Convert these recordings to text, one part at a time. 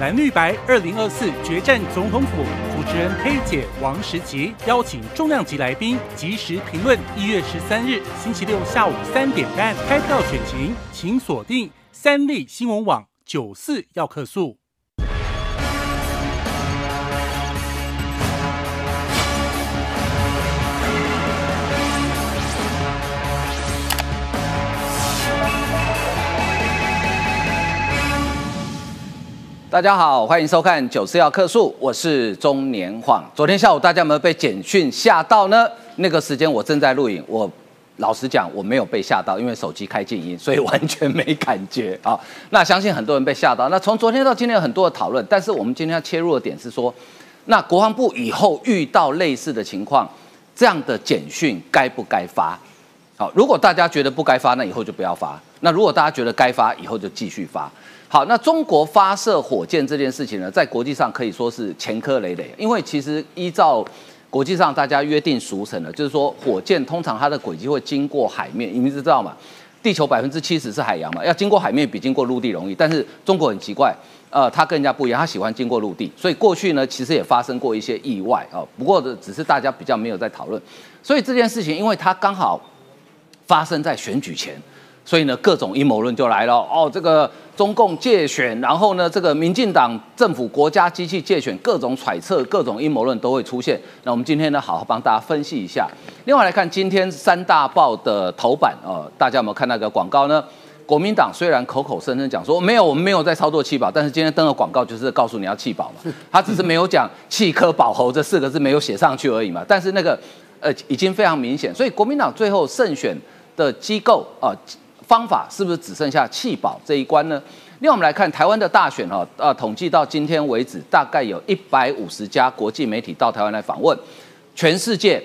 蓝绿白二零二四决战总统府，主持人佩姐王石吉邀请重量级来宾及时评论。一月十三日星期六下午三点半开票选情，请锁定三立新闻网九四要客诉。大家好，欢迎收看《九四要客诉》，我是中年晃。昨天下午大家有没有被简讯吓到呢？那个时间我正在录影，我老实讲我没有被吓到，因为手机开静音，所以完全没感觉啊。那相信很多人被吓到。那从昨天到今天有很多的讨论，但是我们今天要切入的点是说，那国防部以后遇到类似的情况，这样的简讯该不该发？好，如果大家觉得不该发，那以后就不要发；那如果大家觉得该发，以后就继续发。好，那中国发射火箭这件事情呢，在国际上可以说是前科累累，因为其实依照国际上大家约定俗成的，就是说火箭通常它的轨迹会经过海面，你们知道吗？地球百分之七十是海洋嘛，要经过海面比经过陆地容易，但是中国很奇怪，呃，它跟人家不一样，它喜欢经过陆地，所以过去呢，其实也发生过一些意外啊，不过的只是大家比较没有在讨论，所以这件事情，因为它刚好发生在选举前。所以呢，各种阴谋论就来了哦。这个中共借选，然后呢，这个民进党政府国家机器借选，各种揣测、各种阴谋论都会出现。那我们今天呢，好好帮大家分析一下。另外来看今天三大报的头版哦，大家有没有看那个广告呢？国民党虽然口口声声讲说没有，我们没有在操作气保，但是今天登的广告就是告诉你要气保嘛。他只是没有讲气科保侯这四个字没有写上去而已嘛。但是那个呃已经非常明显，所以国民党最后胜选的机构啊。方法是不是只剩下弃保这一关呢？另外，我们来看台湾的大选哈，呃，统计到今天为止，大概有一百五十家国际媒体到台湾来访问，全世界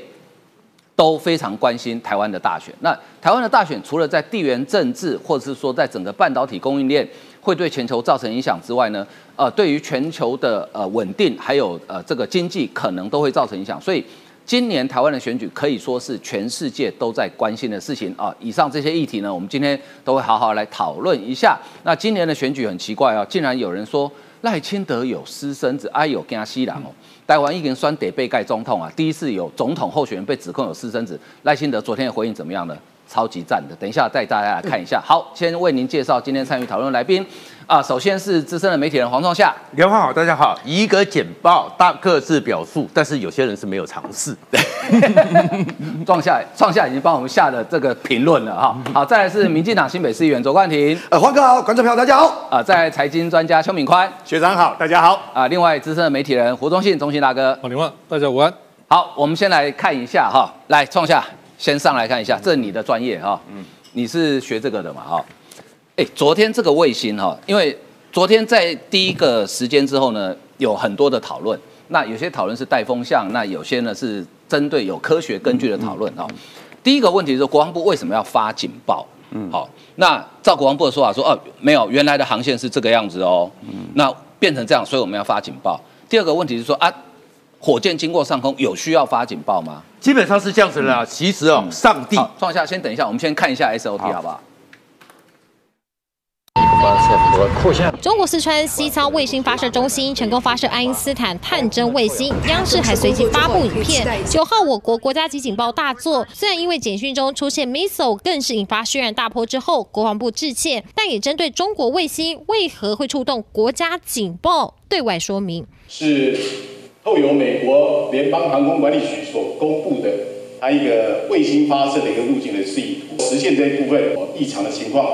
都非常关心台湾的大选。那台湾的大选，除了在地缘政治，或者是说在整个半导体供应链会对全球造成影响之外呢，呃，对于全球的呃稳定，还有呃这个经济，可能都会造成影响。所以。今年台湾的选举可以说是全世界都在关心的事情啊！以上这些议题呢，我们今天都会好好来讨论一下。那今年的选举很奇怪啊，竟然有人说赖清德有私生子，哎有加西郎哦，台湾一根酸得被盖总统啊！第一次有总统候选人被指控有私生子，赖清德昨天的回应怎么样呢？超级赞的，等一下带大家来看一下。好，先为您介绍今天参与讨论来宾啊，首先是资深的媒体人黄创夏，刘华好，大家好。一个简报，大各自表述，但是有些人是没有尝试。创夏，创夏已经帮我们下了这个评论了哈。好，再来是民进党新北市议员卓冠廷，呃，黄哥好，观众朋友大家好。啊，在财经专家邱敏宽，学长好，大家好。啊，另外资深的媒体人胡忠信，忠信大哥，好，林万，大家午安。好，我们先来看一下哈，来创夏。先上来看一下，这是你的专业哈，嗯，你是学这个的嘛哈？哎，昨天这个卫星哈，因为昨天在第一个时间之后呢，有很多的讨论，那有些讨论是带风向，那有些呢是针对有科学根据的讨论哈。第一个问题是国防部为什么要发警报？嗯，好，那照国防部的说法说，哦，没有，原来的航线是这个样子哦，嗯，那变成这样，所以我们要发警报。第二个问题是说啊。火箭经过上空有需要发警报吗？基本上是这样子的。其实哦，上帝，放下，先等一下，我们先看一下 SOT 好不好？中国四川西昌卫星发射中心成功发射爱因斯坦探针卫星，央视还随即发布影片。九号，我国国家级警报大作，虽然因为简讯中出现 missile，更是引发轩然大波之后，国防部致歉，但也针对中国卫星为何会触动国家警报对外说明。是。后由美国联邦航空管理局所公布的，它一个卫星发射的一个路径的示意图，实现这一部分哦异常的情况，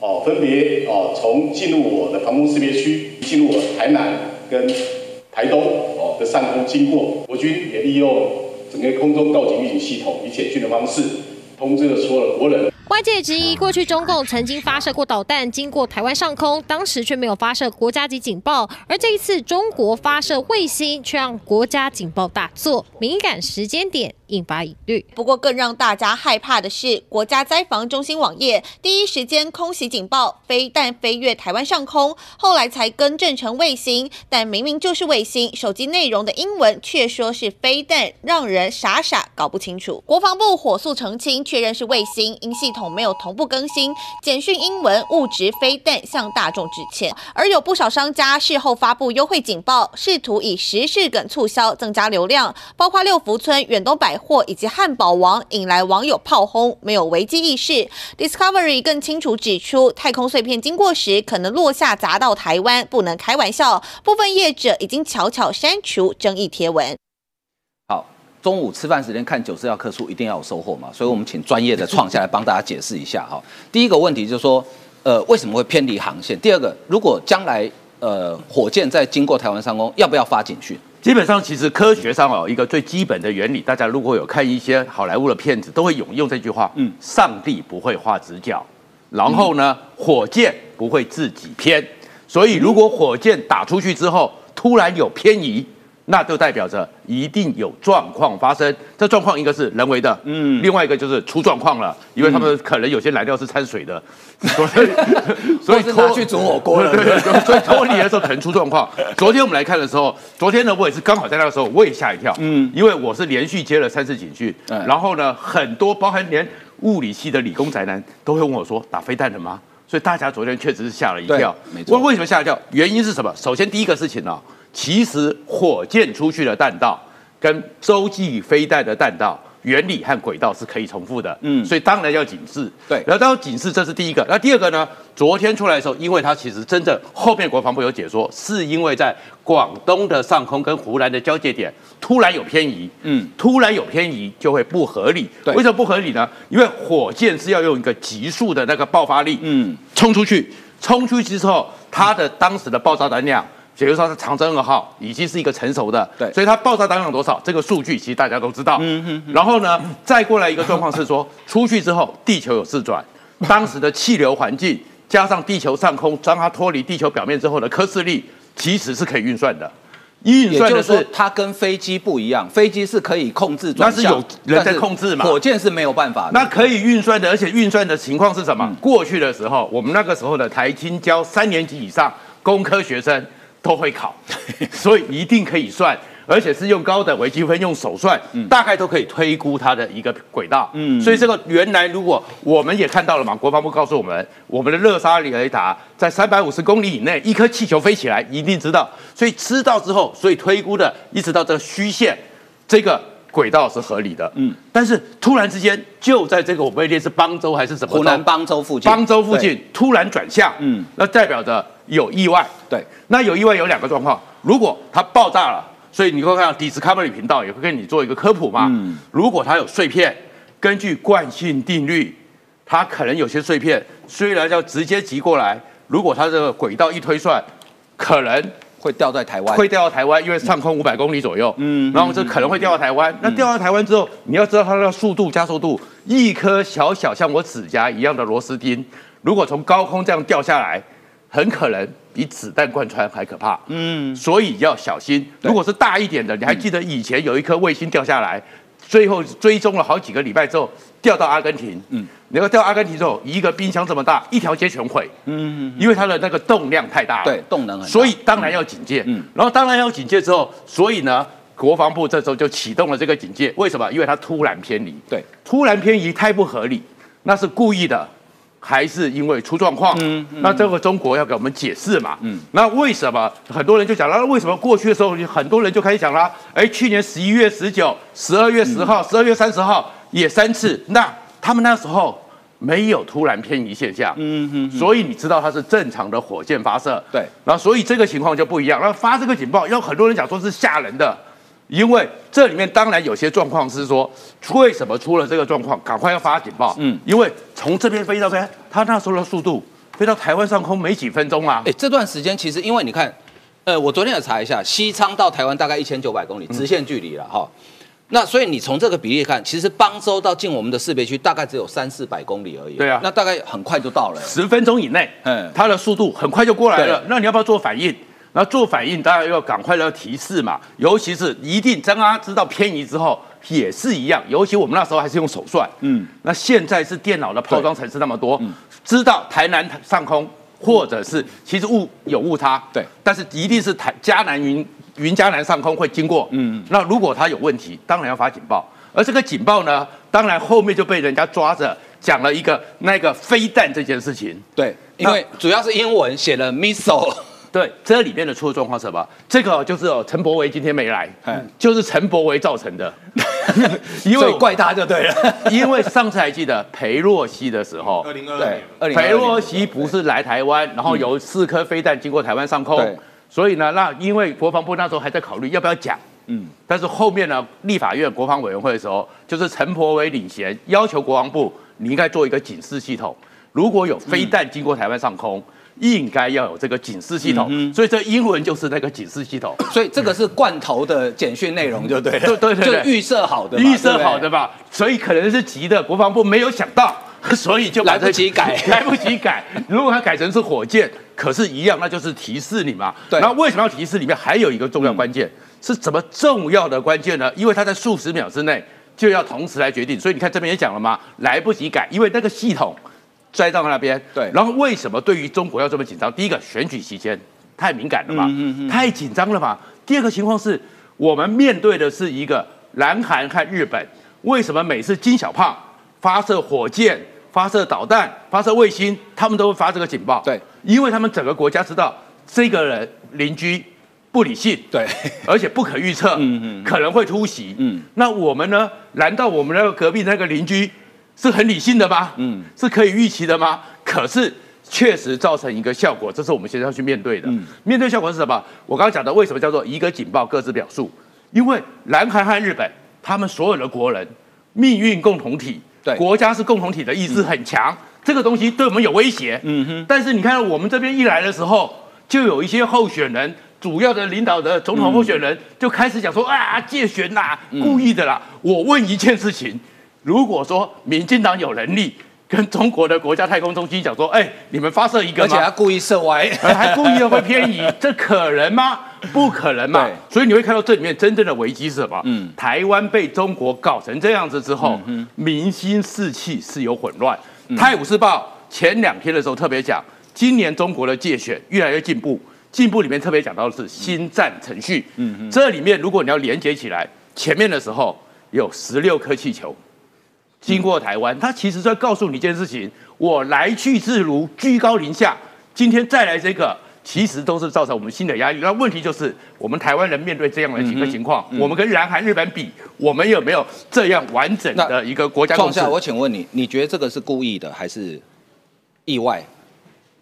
哦，分别哦从进入我的防空识别区，进入我台南跟台东哦的上空经过，国军也利用整个空中告警预警系统，以简讯的方式通知了所有的国人。外界质疑，过去中共曾经发射过导弹经过台湾上空，当时却没有发射国家级警报，而这一次中国发射卫星，却让国家警报大作。敏感时间点引发疑虑。不过，更让大家害怕的是，国家灾防中心网页第一时间空袭警报，飞弹飞越台湾上空，后来才更正成卫星，但明明就是卫星，手机内容的英文却说是飞弹，让人傻傻搞不清楚。国防部火速澄清，确认是卫星，因系统没有同步更新，简讯英文误植飞弹，向大众致歉。而有不少商家事后发布优惠警报，试图以时事梗促销，增加流量，包括六福村、远东百货以及汉堡王，引来网友炮轰，没有危机意识。Discovery 更清楚指出，太空碎片经过时可能落下砸到台湾，不能开玩笑。部分业者已经悄悄删除争议贴文。好，中午吃饭时间看九四要客数，一定要有收获嘛，所以我们请专业的创下来帮大家解释一下哈。第一个问题就是说，呃，为什么会偏离航线？第二个，如果将来呃火箭在经过台湾上空，要不要发警讯？基本上，其实科学上哦，一个最基本的原理，大家如果有看一些好莱坞的片子，都会用用这句话：嗯，上帝不会画直角，然后呢，火箭不会自己偏。所以，如果火箭打出去之后，突然有偏移。那就代表着一定有状况发生，这状况一个是人为的，嗯，另外一个就是出状况了，因为他们可能有些燃料是掺水的，所以 所以拖去煮火锅了，对 对对，所以脱离的时候可能出状况。昨天我们来看的时候，昨天呢我也是刚好在那个时候我也吓一跳，嗯，因为我是连续接了三次警讯，然后呢很多包含连物理系的理工宅男都会问我说打飞弹了吗？所以大家昨天确实是吓了一跳，没错。为什么吓一跳？原因是什么？首先第一个事情呢。其实火箭出去的弹道跟洲际飞弹的弹道原理和轨道是可以重复的，嗯，所以当然要警示。对，然后当然警示，这是第一个。那第二个呢？昨天出来的时候，因为它其实真正后面国防部有解说，是因为在广东的上空跟湖南的交界点突然有偏移，嗯，突然有偏移就会不合理。对，为什么不合理呢？因为火箭是要用一个急速的那个爆发力，嗯，冲出去，冲出去之后，它的当时的爆炸弹量。比如说，是长征二号已经是一个成熟的，对，所以它爆炸当量多少？这个数据其实大家都知道。嗯嗯。然后呢，再过来一个状况是说，出去之后地球有自转，当时的气流环境加上地球上空将它脱离地球表面之后的科氏力，其实是可以运算的。运算的是它跟飞机不一样，飞机是可以控制转向，那是有人在控制嘛？火箭是没有办法。那可以运算的，而且运算的情况是什么？过去的时候，我们那个时候的台青教三年级以上工科学生。都会考，所以一定可以算，而且是用高等微积分用手算，大概都可以推估它的一个轨道。嗯，所以这个原来如果我们也看到了嘛，国防部告诉我们，我们的热沙雷达在三百五十公里以内，一颗气球飞起来一定知道，所以知道之后，所以推估的一直到这个虚线，这个轨道是合理的。嗯，但是突然之间就在这个我们列是邦州还是什么湖南邦州附近，邦州附近突然转向，嗯，那代表着。有意外，对，那有意外有两个状况。如果它爆炸了，所以你会看到 Discovery 频道也会跟你做一个科普嘛。嗯，如果它有碎片，根据惯性定律，它可能有些碎片虽然要直接击过来，如果它这个轨道一推算，可能会掉在台湾，会掉到台湾，因为上空五百公里左右。嗯，然后这可能会掉到台湾。那掉到台湾之后，你要知道它的速度加速度，一颗小小像我指甲一样的螺丝钉，如果从高空这样掉下来。很可能比子弹贯穿还可怕，嗯，所以要小心。如果是大一点的，你还记得以前有一颗卫星掉下来，最后追踪了好几个礼拜之后掉到阿根廷，嗯，然后掉阿根廷之后，一个冰箱这么大，一条街全毁，嗯，因为它的那个动量太大了，对，动能很，所以当然要警戒，嗯，然后当然要警戒之后，所以呢，国防部这时候就启动了这个警戒，为什么？因为它突然偏离，对，突然偏移太不合理，那是故意的。还是因为出状况，那这个中国要给我们解释嘛？那为什么很多人就讲了？为什么过去的时候很多人就开始讲了？哎，去年十一月十九、十二月十号、十二月三十号也三次，那他们那时候没有突然偏移现象，嗯哼，所以你知道它是正常的火箭发射，对，然后所以这个情况就不一样。然后发这个警报，有很多人讲说是吓人的。因为这里面当然有些状况是说，为什么出了这个状况，赶快要发警报。嗯，因为从这边飞到边，他那时候的速度飞到台湾上空没几分钟啊。哎，这段时间其实因为你看，呃，我昨天也查一下，西昌到台湾大概一千九百公里直线距离了哈。那所以你从这个比例看，其实邦州到进我们的识别区大概只有三四百公里而已。对啊，那大概很快就到了，十分钟以内，嗯，它的速度很快就过来了。那你要不要做反应？那做反应当然要赶快要提示嘛，尤其是一定当他知道偏移之后，也是一样，尤其我们那时候还是用手算，嗯，那现在是电脑的包装程式那么多，知道台南上空或者是其实误有误差，对，但是一定是台嘉南云云嘉南上空会经过，嗯，那如果它有问题，当然要发警报，而这个警报呢，当然后面就被人家抓着讲了一个那个飞弹这件事情，对，因为主要是英文写了 missile。对，这里面的出的状况是什么？这个就是哦，陈柏维今天没来，就是陈柏维造成的，因为怪他就对了。因为上次还记得裴洛西的时候，二零二对，裴洛西不是来台湾，然后有四颗飞弹经过台湾上空，所以呢，那因为国防部那时候还在考虑要不要讲，嗯，但是后面呢，立法院国防委员会的时候，就是陈柏维领衔要求国防部，你应该做一个警示系统，如果有飞弹经过台湾上空。应该要有这个警示系统，所以这英文就是那个警示系统，所以这个是罐头的简讯内容，就对，对对对，就预设好的，预设好的吧，所以可能是急的，国防部没有想到，所以就来不及改，来不及改。如果它改成是火箭，可是一样，那就是提示你嘛。对，那为什么要提示？里面还有一个重要关键，是怎么重要的关键呢？因为它在数十秒之内就要同时来决定，所以你看这边也讲了嘛，来不及改，因为那个系统。栽到那边，对。然后为什么对于中国要这么紧张？第一个，选举期间太敏感了嘛，太紧张了嘛。第二个情况是，我们面对的是一个南韩和日本，为什么每次金小胖发射火箭、发射导弹、发射卫星，他们都会发这个警报？对，因为他们整个国家知道这个人邻居不理性，对，而且不可预测，嗯嗯，可能会突袭，嗯。那我们呢？难道我们那个隔壁那个邻居？是很理性的吗？嗯，是可以预期的吗？可是确实造成一个效果，这是我们现在要去面对的。面对效果是什么？我刚刚讲的，为什么叫做一个警报各自表述？因为南韩和日本，他们所有的国人命运共同体，对国家是共同体的意识很强，这个东西对我们有威胁。嗯哼。但是你看到我们这边一来的时候，就有一些候选人，主要的领导的总统候选人就开始讲说啊，借选呐，故意的啦。我问一件事情。如果说民进党有能力 跟中国的国家太空中心讲说，哎，你们发射一个，而且还故意射歪，还故意的会偏移，这可能吗？不可能嘛。所以你会看到这里面真正的危机是什么？嗯，台湾被中国搞成这样子之后，民心士气是有混乱。泰晤士报前两天的时候特别讲，今年中国的界选越来越进步，进步里面特别讲到的是新战程序。嗯，这里面如果你要连接起来，前面的时候有十六颗气球。经过台湾，他其实在告诉你一件事情：我来去自如，居高临下。今天再来这个，其实都是造成我们新的压力。那问题就是，我们台湾人面对这样的几个情况，我们跟南韩、日本比，我们有没有这样完整的一个国家？创下，我请问你，你觉得这个是故意的还是意外？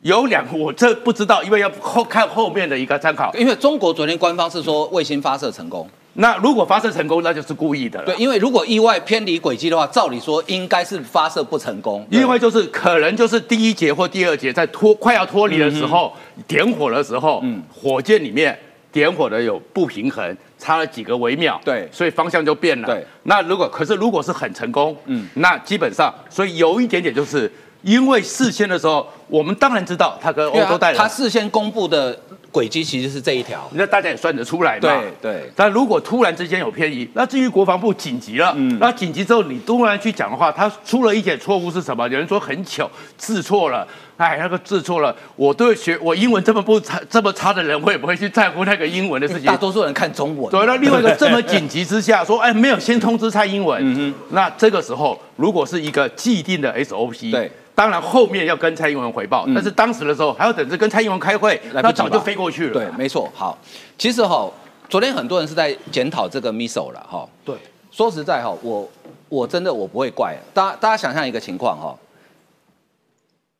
有两，我这不知道，因为要后看后面的一个参考。因为中国昨天官方是说卫星发射成功。那如果发射成功，那就是故意的了。对，因为如果意外偏离轨迹的话，照理说应该是发射不成功。因为就是可能就是第一节或第二节在脱快要脱离的时候，点火的时候，嗯，火箭里面点火的有不平衡，差了几个微秒，对，所以方向就变了。对，那如果可是如果是很成功，嗯，那基本上，所以有一点点就是因为事先的时候，我们当然知道他跟欧洲带人，他事先公布的。轨迹其实是这一条，那大家也算得出来嘛。对对。但如果突然之间有偏移，那至于国防部紧急了，嗯，那紧急之后你突然去讲的话，他出了一点错误是什么？有人说很巧，字错了。哎，那个字错了，我对学我英文这么不差这么差的人，我也不会去在乎那个英文的事情。大多数人看中文。对，那另外一个这么紧急之下说，哎，没有先通知蔡英文。嗯哼。那这个时候，如果是一个既定的 SOP，对。当然，后面要跟蔡英文回报，但是当时的时候还要等着跟蔡英文开会，那早就飞过去了。对，没错。好，其实哈，昨天很多人是在检讨这个 missile 了哈。对，说实在哈，我我真的我不会怪。大大家想象一个情况哈，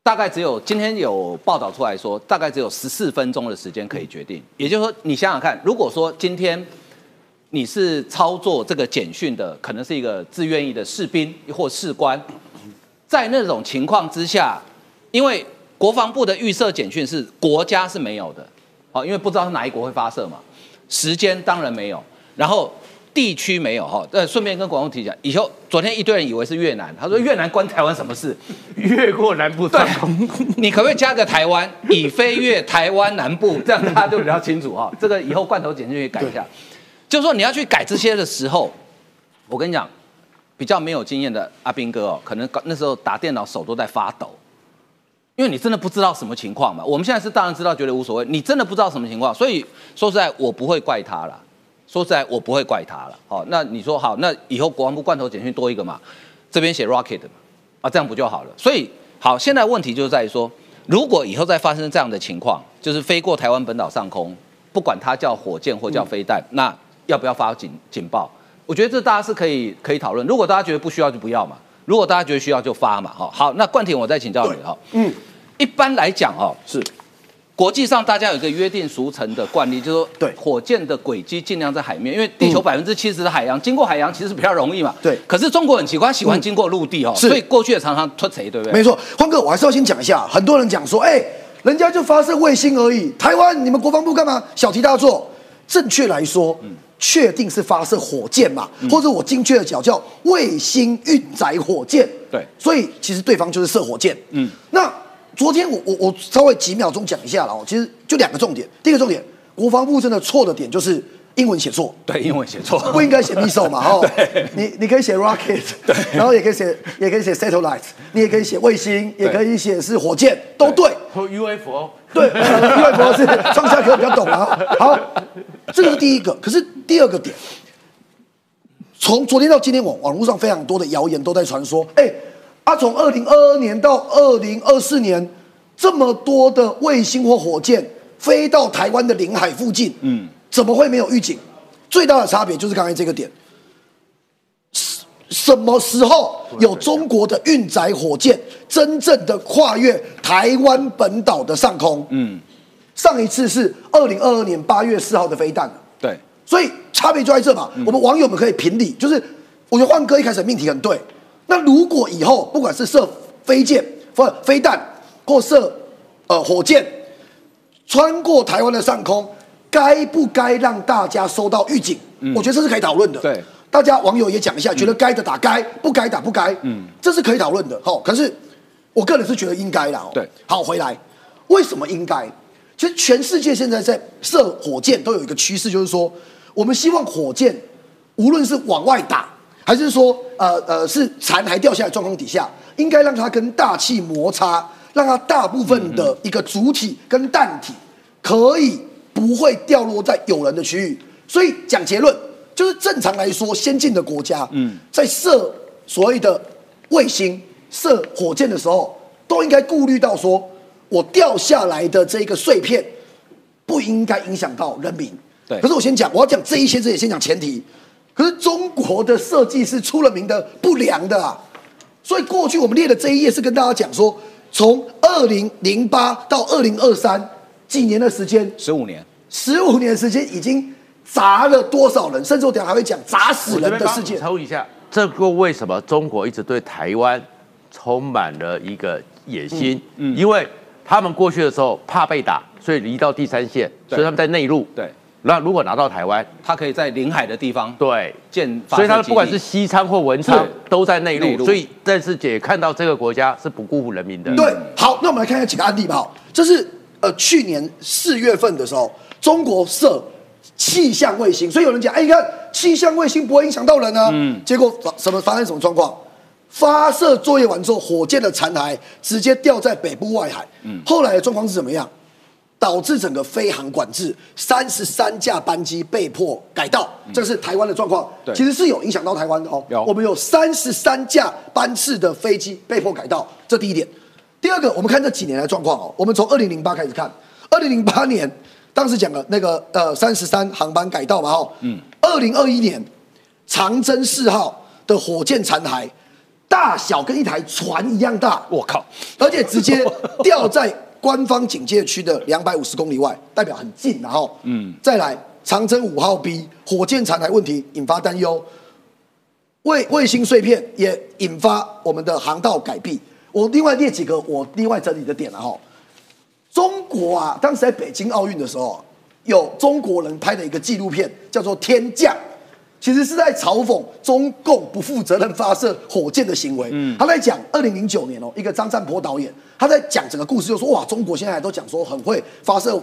大概只有今天有报道出来说，大概只有十四分钟的时间可以决定。也就是说，你想想看，如果说今天你是操作这个简讯的，可能是一个自愿意的士兵或士官。在那种情况之下，因为国防部的预设简讯是国家是没有的，好，因为不知道是哪一国会发射嘛，时间当然没有，然后地区没有哈。呃，顺便跟广东提讲，以后昨天一堆人以为是越南，他说越南关台湾什么事？越过南部对，你可不可以加个台湾，以飞越台湾南部，这样大家就比较清楚哈。这个以后罐头简讯改一下，就是说你要去改这些的时候，我跟你讲，比较没有经验的阿兵哥哦，可能那时候打电脑手都在发抖，因为你真的不知道什么情况嘛。我们现在是当然知道，觉得无所谓。你真的不知道什么情况，所以说实在，我不会怪他了。说实在，我不会怪他了。好，那你说好，那以后国防部罐头简讯多一个嘛，这边写 rocket 嘛，啊，这样不就好了？所以好，现在问题就在于说，如果以后再发生这样的情况，就是飞过台湾本岛上空，不管它叫火箭或叫飞弹，那要不要发警警报？我觉得这大家是可以可以讨论。如果大家觉得不需要就不要嘛，如果大家觉得需要就发嘛。哈，好，那冠廷我再请教你哈。嗯，一般来讲哦，是。国际上，大家有一个约定俗成的惯例，就是说，对火箭的轨迹尽量在海面，因为地球百分之七十的海洋，经过海洋其实比较容易嘛。对。可是中国很奇怪，喜欢经过陆地哦，所以过去也常常脱贼，对不对？没错，欢哥，我还是要先讲一下，很多人讲说，哎，人家就发射卫星而已，台湾你们国防部干嘛小题大做？正确来说，确定是发射火箭嘛，或者我精确的讲叫卫星运载火箭。对。所以其实对方就是射火箭。嗯。那。昨天我我我稍微几秒钟讲一下了哦，其实就两个重点。第一个重点，国防部真的错的点就是英文写错，对，英文写错，不应该写 missile 嘛，哦，你你可以写 rocket，对，然后也可以写也可以写 satellite，你也可以写卫星，也可以写是火箭，都对。和 UFO，对，UFO 是创下课比较懂啊。好，这个是第一个，可是第二个点，从昨天到今天网网络上非常多的谣言都在传说，哎。啊从二零二二年到二零二四年，这么多的卫星或火箭飞到台湾的领海附近，嗯，怎么会没有预警？最大的差别就是刚才这个点，什什么时候有中国的运载火箭真正的跨越台湾本岛的上空？嗯，上一次是二零二二年八月四号的飞弹对，所以差别就在这嘛。我们网友们可以评理，就是我觉得焕哥一开始命题很对。那如果以后不管是射飞箭、不飞弹或射呃火箭，穿过台湾的上空，该不该让大家收到预警？我觉得这是可以讨论的。对，大家网友也讲一下，觉得该的打该，不该打不该。嗯，这是可以讨论的。好，可是我个人是觉得应该的。对，好，回来，为什么应该？其实全世界现在在射火箭都有一个趋势，就是说，我们希望火箭无论是往外打。还是说，呃呃，是残骸掉下来状况底下，应该让它跟大气摩擦，让它大部分的一个主体跟弹体可以不会掉落在有人的区域。所以讲结论，就是正常来说，先进的国家，嗯，在射所谓的卫星、射火箭的时候，都应该顾虑到说，我掉下来的这个碎片不应该影响到人民。对。可是我先讲，我要讲这一些，这些先讲前提。可是中国的设计是出了名的不良的啊，所以过去我们列的这一页是跟大家讲说，从二零零八到二零二三几年的时间，十五年，十五年时间已经砸了多少人，甚至我等下还会讲砸死人的事件。抽一下，这个为什么中国一直对台湾充满了一个野心？嗯，因为他们过去的时候怕被打，所以离到第三线，所以他们在内陆。对。那如果拿到台湾，他可以在临海的地方对建，所以他不管是西昌或文昌都在内陆，所以但是姐看到这个国家是不辜负人民的。对，好，那我们来看一下几个案例吧。这是呃去年四月份的时候，中国设气象卫星，所以有人讲，哎，你看气象卫星不会影响到人呢。嗯，结果发什么发生什么状况？发射作业完之后，火箭的残骸直接掉在北部外海。嗯，后来的状况是怎么样？导致整个飞航管制，三十三架班机被迫改道，这是台湾的状况。其实是有影响到台湾的哦。有，我们有三十三架班次的飞机被迫改道，这第一点。第二个，我们看这几年的状况哦。我们从二零零八开始看，二零零八年当时讲了那个呃三十三航班改道嘛哈。嗯。二零二一年，长征四号的火箭残骸，大小跟一台船一样大。我靠！而且直接 掉在。官方警戒区的两百五十公里外，代表很近，然后，嗯，再来长征五号 B 火箭残骸问题引发担忧，卫卫星碎片也引发我们的航道改闭。我另外列几个我另外整理的点了哈。中国啊，当时在北京奥运的时候，有中国人拍的一个纪录片，叫做《天降》。其实是在嘲讽中共不负责任发射火箭的行为。嗯，他在讲二零零九年哦，一个张占坡导演，他在讲整个故事，就说哇，中国现在都讲说很会发射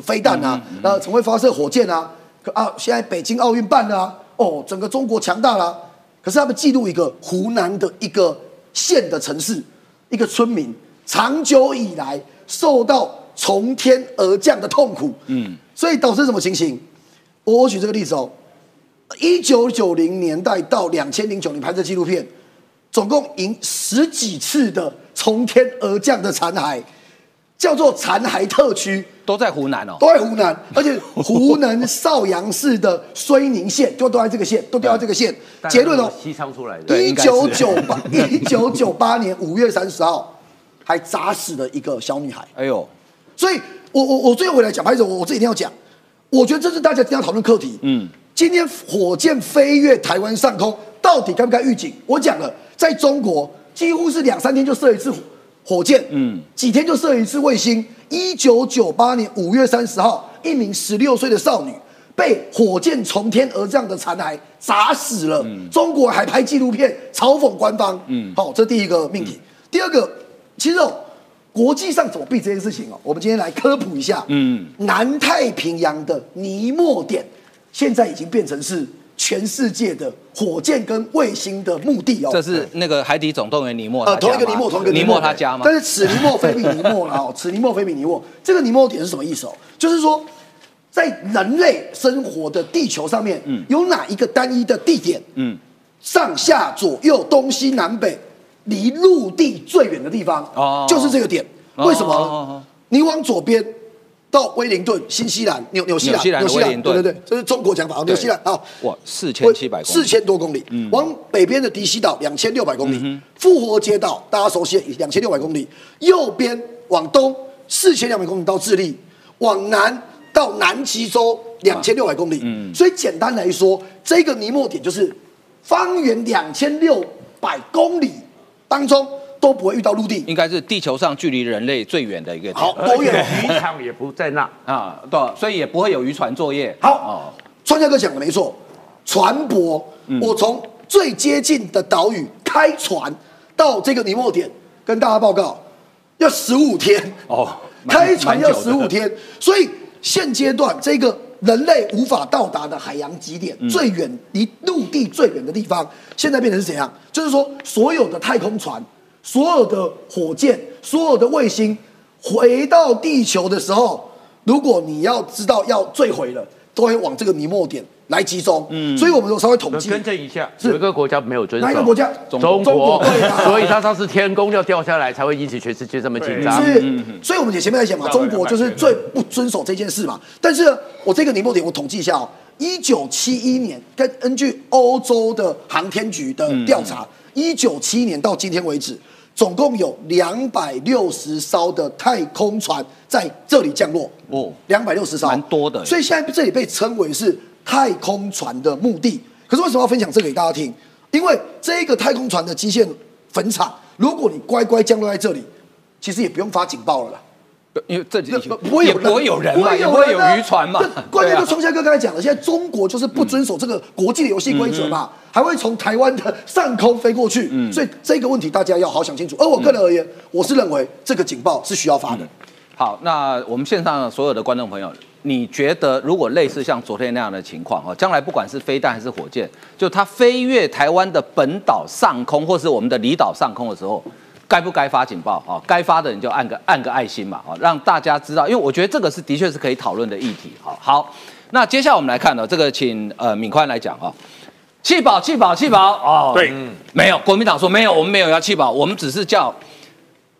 飞弹啊，呃，很会发射火箭啊，可啊，现在北京奥运办了啊，哦，整个中国强大了。可是他们记录一个湖南的一个县的城市，一个村民长久以来受到从天而降的痛苦，嗯，所以导致什么情形？我我举这个例子哦，一九九零年代到两千零九年拍摄纪录片，总共赢十几次的从天而降的残骸，叫做残骸特区。都在湖南哦。都在湖南，而且 湖南邵阳市的睢宁县就都在这个县，都掉在这个县。结论哦，西昌出来的，一九九八一九九八年五月三十号，还砸死了一个小女孩。哎呦，所以我我我最后回来讲，拍子我我这一定要讲，我觉得这是大家一定要讨论课题。嗯，今天火箭飞越台湾上空，到底该不该预警？我讲了，在中国几乎是两三天就射一次火火箭，嗯，几天就射一次卫星。一九九八年五月三十号，一名十六岁的少女被火箭从天而降的残骸砸死了。中国还拍纪录片嘲讽官方。嗯，好，这第一个命题。第二个，其实哦，国际上怎么避这件事情哦？我们今天来科普一下。嗯，南太平洋的尼莫点，现在已经变成是全世界的火箭跟卫星的目的哦。这是那个《海底总动员》尼莫呃，同一个尼莫，同一个尼莫他家吗？但是此尼莫非彼尼莫了 哦，此尼莫非彼尼莫。这个尼莫点是什么意思哦？就是说，在人类生活的地球上面，嗯有哪一个单一的地点，嗯，上下左右东西南北，离陆地最远的地方，哦就是这个点。哦为什么？你往左边到威灵顿，新西兰，纽纽西兰，纽西兰对对对，这是中国讲法。哦纽西兰好，哇，四千七百四千多公里，往北边的迪西岛两千六百公里，复活街道大家熟悉两千六百公里，右边往东四千两百公里到智利，往南到南极洲两千六百公里。嗯。所以简单来说，这个尼莫点就是方圆两千六百公里当中都不会遇到陆地。应该是地球上距离人类最远的一个点好，多远？渔场也不在那。啊，对，所以也不会有渔船作业。好哦，川家哥讲的没错，船舶，我从最接近的岛屿开船到这个尼莫点，跟大家报告，要十五天哦开船要十五天，所以现阶段这个人类无法到达的海洋极点，最远离陆地最远的地方，现在变成是怎样？就是说，所有的太空船、所有的火箭、所有的卫星回到地球的时候，如果你要知道要坠毁了，都会往这个尼莫点来集中。嗯，所以我们有稍微统计，更正一下，是。有一个国家没有遵守，哪一个国家？中中国。所以它上次天宫要掉下来，才会引起全世界这么紧张。是，所以我们也前面在讲嘛，中国就是最不遵守这件事嘛。但是呢我这个宁波点我统计一下哦，一九七一年，根根据欧洲的航天局的调查，一九七一年到今天为止，总共有两百六十艘的太空船在这里降落。哦。两百六十艘，蛮多的。所以现在这里被称为是太空船的目的。可是为什么要分享这个给大家听？因为这个太空船的基线坟场，如果你乖乖降落在这里，其实也不用发警报了啦。因为这里不不会有人不会有人嘛，也不会有渔船嘛这。关键就冲夏哥刚才讲了，现在中国就是不遵守这个国际的游戏规则嘛，还会从台湾的上空飞过去，所以这个问题大家要好想清楚。而我个人而言，我是认为这个警报是需要发的。好，那我们线上所有的观众朋友，你觉得如果类似像昨天那样的情况啊，将来不管是飞弹还是火箭，就它飞越台湾的本岛上空，或是我们的离岛上空的时候，该不该发警报啊？该发的你就按个按个爱心嘛，啊，让大家知道，因为我觉得这个是的确是可以讨论的议题。好，好，那接下来我们来看呢，这个请呃敏宽来讲啊。弃保，弃保，弃保哦，对嗯没有，国民党说没有，我们没有要弃保，我们只是叫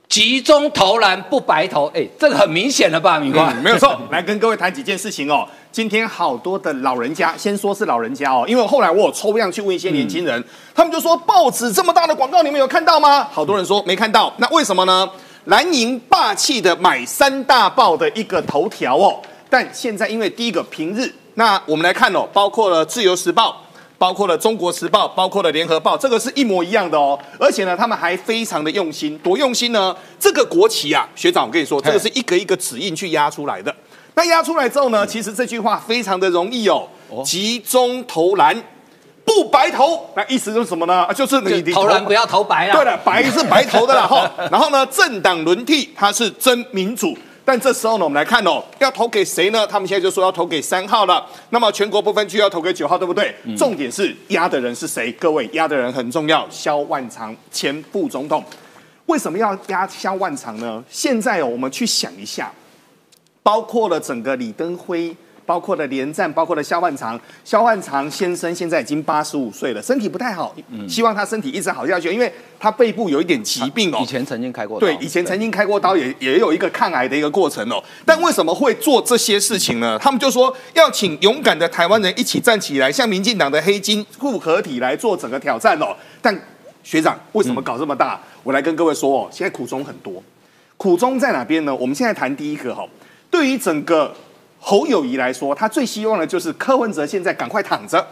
集中投篮不白投，哎，这个很明显了吧，敏宽、嗯，没有错。来跟各位谈几件事情哦。今天好多的老人家，先说是老人家哦，因为后来我有抽样去问一些年轻人，他们就说报纸这么大的广告，你们有看到吗？好多人说没看到，那为什么呢？蓝营霸气的买三大报的一个头条哦，但现在因为第一个平日，那我们来看哦，包括了自由时报。包括了《中国时报》，包括了《联合报》，这个是一模一样的哦。而且呢，他们还非常的用心，多用心呢？这个国旗啊，学长，我跟你说，这个是一个一个指印去压出来的。那压出来之后呢，其实这句话非常的容易哦，集中投篮，不白投。那意思就是什么呢？啊就是你你投篮不要投白了。对了，白是白投的了 哈。然后呢，政党轮替，它是真民主。但这时候呢，我们来看哦，要投给谁呢？他们现在就说要投给三号了。那么全国不分区要投给九号，对不对？重点是压的人是谁？各位压的人很重要，萧万长前副总统。为什么要压萧万长呢？现在哦，我们去想一下，包括了整个李登辉。包括了连战，包括了萧万长，萧万长先生现在已经八十五岁了，身体不太好，希望他身体一直好下去，因为他背部有一点疾病哦。以前曾经开过刀，对，以前曾经开过刀，也也有一个抗癌的一个过程哦。但为什么会做这些事情呢？他们就说要请勇敢的台湾人一起站起来，向民进党的黑金复合体来做整个挑战哦。但学长为什么搞这么大？我来跟各位说哦，现在苦衷很多，苦衷在哪边呢？我们现在谈第一个哈，对于整个。侯友谊来说，他最希望的就是柯文哲现在赶快躺着，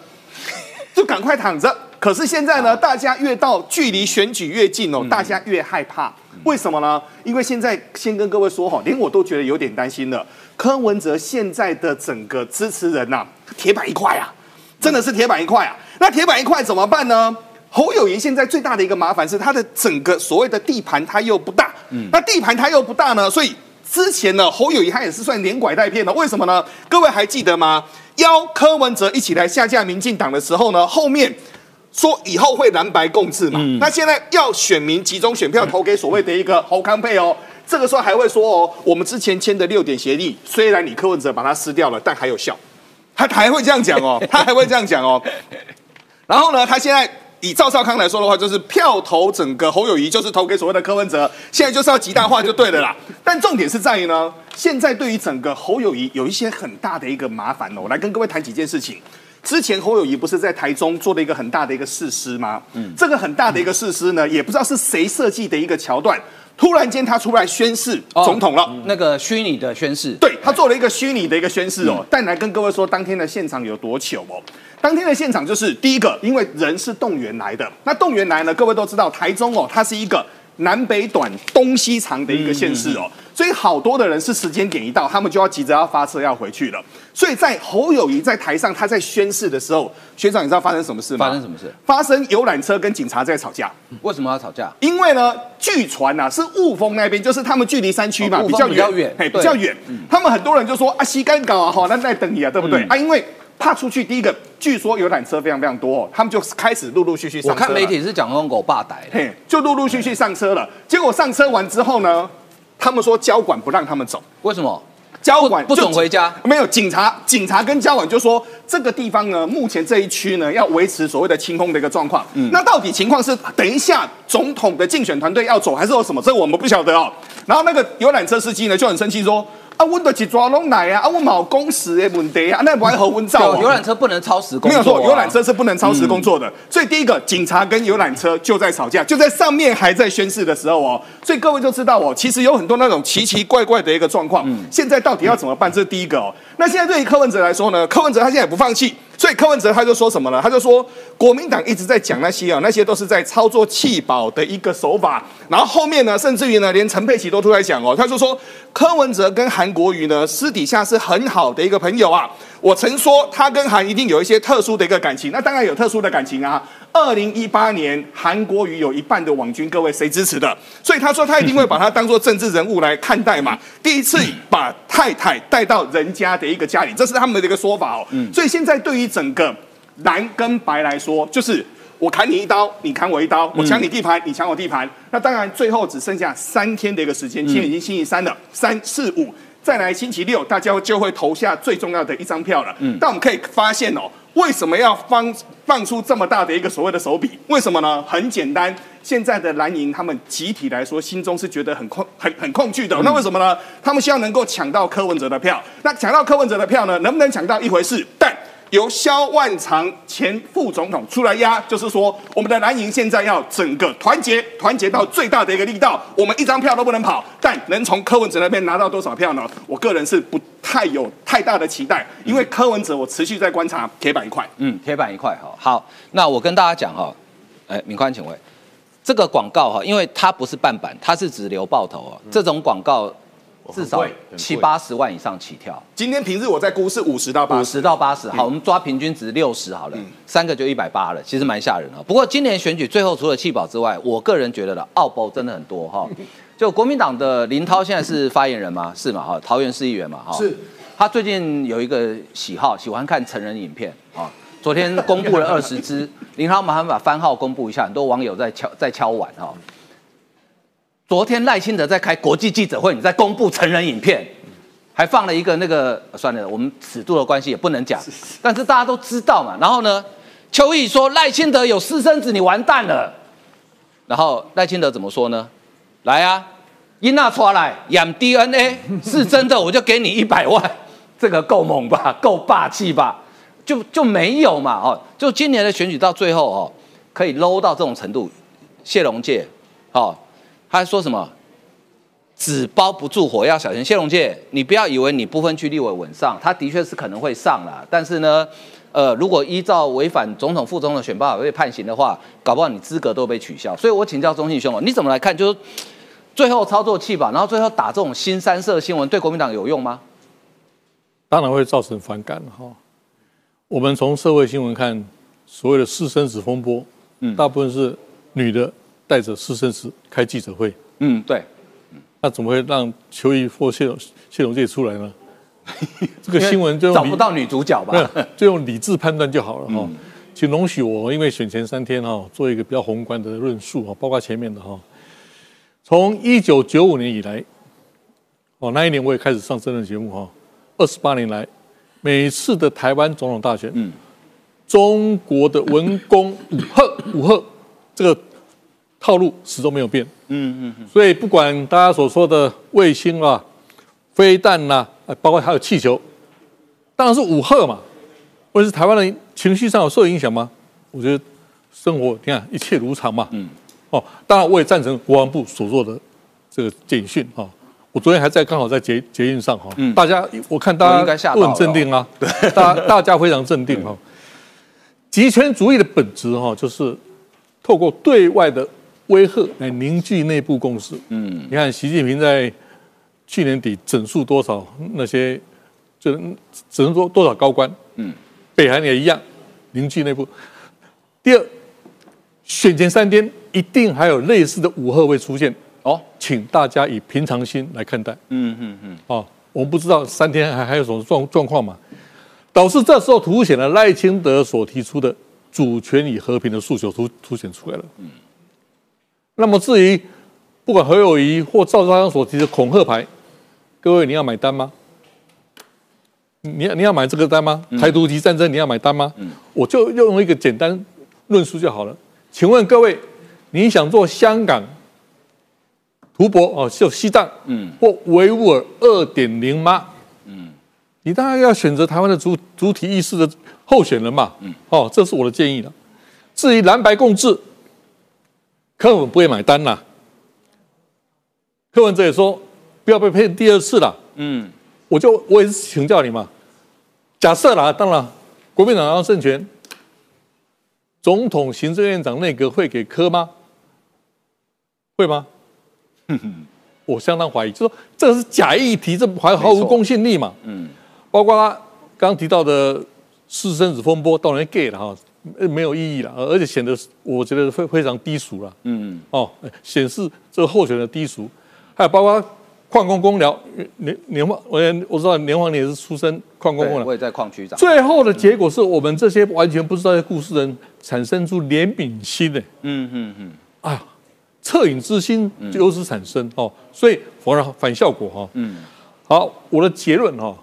就赶快躺着。可是现在呢，大家越到距离选举越近哦，大家越害怕。为什么呢？因为现在先跟各位说哈，连我都觉得有点担心了。柯文哲现在的整个支持人呐，铁板一块啊，真的是铁板一块啊。那铁板一块怎么办呢？侯友谊现在最大的一个麻烦是他的整个所谓的地盘他又不大，那地盘他又不大呢，所以。之前呢，侯友谊他也是算连拐带骗的，为什么呢？各位还记得吗？邀柯文哲一起来下架民进党的时候呢，后面说以后会蓝白共治嘛。那现在要选民集中选票投给所谓的一个侯康配哦，这个时候还会说哦，我们之前签的六点协议，虽然你柯文哲把它撕掉了，但还有效，他还会这样讲哦，他还会这样讲哦。然后呢，他现在。以赵少康来说的话，就是票投整个侯友谊，就是投给所谓的柯文哲，现在就是要极大化就对了啦。但重点是在于呢，现在对于整个侯友谊有一些很大的一个麻烦哦。我来跟各位谈几件事情。之前侯友谊不是在台中做了一个很大的一个誓师吗？嗯，这个很大的一个誓师呢，也不知道是谁设计的一个桥段，突然间他出来宣誓总统了，那个虚拟的宣誓，对他做了一个虚拟的一个宣誓哦。但来跟各位说，当天的现场有多糗哦。当天的现场就是第一个，因为人是动员来的。那动员来呢，各位都知道，台中哦，它是一个南北短、东西长的一个县市哦，所以好多的人是时间点一到，他们就要急着要发车要回去了。所以在侯友谊在台上他在宣誓的时候，学长你知道发生什么事吗？发生什么事？发生游览车跟警察在吵架。为什么要吵架？因为呢，据传呐是雾峰那边，就是他们距离山区嘛比较远，嘿比较远。他们很多人就说啊，西干搞啊，好，那在等你啊，对不对？啊，因为。怕出去，第一个据说游览车非常非常多，他们就开始陆陆续续上车。我看媒体是讲用狗霸逮，嘿，就陆陆续续上车了。结果上车完之后呢，他们说交管不让他们走，为什么？交管不准回家？没有警察，警察跟交管就说这个地方呢，目前这一区呢要维持所谓的清空的一个状况。嗯，那到底情况是等一下总统的竞选团队要走，还是有什么？这个我们不晓得哦。然后那个游览车司机呢就很生气说。啊，阮都是抓龙奶啊！啊，我冇工时的问题啊，那不爱和温照？游览车不能超时工作。没有错，游览车是不能超时工作的。所以第一个，警察跟游览车就在吵架，就在上面还在宣誓的时候哦。所以各位就知道哦，其实有很多那种奇奇怪怪的一个状况。现在到底要怎么办？这是第一个哦。那现在对于柯文哲来说呢？柯文哲他现在也不放弃。所以柯文哲他就说什么呢？他就说国民党一直在讲那些啊，那些都是在操作弃保的一个手法。然后后面呢，甚至于呢，连陈佩琪都出来讲哦，他就说柯文哲跟韩国瑜呢私底下是很好的一个朋友啊。我曾说他跟韩一定有一些特殊的一个感情，那当然有特殊的感情啊。二零一八年韩国瑜有一半的网军，各位谁支持的？所以他说他一定会把他当做政治人物来看待嘛。第一次把太太带到人家的一个家里，这是他们的一个说法哦。所以现在对于整个蓝跟白来说，就是我砍你一刀，你砍我一刀，我抢你地盘，你抢我地盘。那当然最后只剩下三天的一个时间，今天已经星期三了，三四五再来星期六，大家就会投下最重要的一张票了。但我们可以发现哦。为什么要放放出这么大的一个所谓的手笔？为什么呢？很简单，现在的蓝营他们集体来说，心中是觉得很恐、很很恐惧的。那为什么呢？他们希望能够抢到柯文哲的票。那抢到柯文哲的票呢？能不能抢到一回事？但由萧万长前副总统出来压，就是说我们的蓝营现在要整个团结，团结到最大的一个力道，我们一张票都不能跑。但能从柯文哲那边拿到多少票呢？我个人是不太有太大的期待，因为柯文哲我持续在观察铁板一块。嗯，铁板一块哈。好，那我跟大家讲哈，哎，敏宽，请问这个广告哈，因为它不是半版，它是只留爆头啊，这种广告。至少七八十万以上起跳。今天平日我在估是五十到八十，五十到八十。好，我们抓平均值六十好了，三个就一百八了，其实蛮吓人的。不过今年选举最后除了弃保之外，我个人觉得的奥博真的很多哈。就国民党的林涛现在是发言人吗？是嘛？哈，桃园市议员嘛？哈，是。他最近有一个喜好，喜欢看成人影片啊。昨天公布了二十支，林涛麻烦把番号公布一下，很多网友在敲在敲碗哈。昨天赖清德在开国际记者会，你在公布成人影片，还放了一个那个，算了，我们尺度的关系也不能讲，但是大家都知道嘛。然后呢，邱毅说赖清德有私生子，你完蛋了。然后赖清德怎么说呢？来啊，伊娜出来养 DNA 是真的，我就给你一百万，这个够猛吧？够霸气吧？就就没有嘛？哦，就今年的选举到最后哦，可以 low 到这种程度，谢龙介，哦。他说什么？纸包不住火，要小心。谢龙介，你不要以为你不分区立委稳上，他的确是可能会上了。但是呢，呃，如果依照违反总统、副总统选罢法被判刑的话，搞不好你资格都被取消。所以我请教中信兄哦，你怎么来看？就是最后操作弃保，然后最后打这种新三色新闻，对国民党有用吗？当然会造成反感哈。我们从社会新闻看，所谓的私生子风波，嗯，大部分是女的。带着私生子开记者会，嗯，对，那怎么会让邱毅或谢龙谢龙介出来呢？这个新闻就找不到女主角吧？就用理智判断就好了哈。请容许我，因为选前三天哈，做一个比较宏观的论述哈，包括前面的哈。从一九九五年以来，哦，那一年我也开始上政论节目哈。二十八年来，每次的台湾总统大选，嗯，中国的文攻武赫武赫这个。套路始终没有变，嗯嗯嗯，所以不管大家所说的卫星啊、飞弹呐，包括还有气球，当然是武赫嘛。或者是台湾人情绪上有受影响吗？我觉得生活你看一切如常嘛。嗯，哦，当然我也赞成国防部所做的这个简讯哈。我昨天还在刚好在捷捷运上哈，大家我看大家都很镇定啊，对，大大家非常镇定哈。集权主义的本质哈，就是透过对外的。威吓来凝聚内部共识。嗯，你看习近平在去年底整肃多少那些，就整肃多多少高官。嗯，北韩也一样凝聚内部。第二，选前三天一定还有类似的武赫会出现。哦，请大家以平常心来看待。嗯嗯嗯。哦，我们不知道三天还还有什么状状况嘛？导致这时候凸显了赖清德所提出的主权与和平的诉求凸凸显出来了。嗯。那么至于不管何友谊或赵少康所提的恐吓牌，各位你要买单吗？你你要买这个单吗？台独及战争你要买单吗？我就用一个简单论述就好了。请问各位，你想做香港、图博哦，就西藏，嗯，或维吾尔二点零吗？嗯，你当然要选择台湾的主主体意识的候选人嘛。嗯，哦，这是我的建议了。至于蓝白共治。柯文不会买单啦。柯文哲也说不要被骗第二次了。嗯，我就我也是请教你嘛。假设啦，当然国民党要政权，总统、行政院长内阁会给柯吗？会吗？我相当怀疑，就说这个是假议题，这还毫无公信力嘛。嗯，包括刚提到的私生子风波，当然 gay 了哈。呃，没有意义了，而且显得我觉得非非常低俗了。嗯哦，显示这个候选的低俗，还有包括矿工公僚年年华，我我知道年黄你也是出身矿工工僚，我也在矿区长。最后的结果是我们这些完全不知道的故事人产生出怜悯心的。嗯嗯嗯，啊，恻隐之心就由此产生哦，所以反而反效果哈。嗯，好，我的结论哈，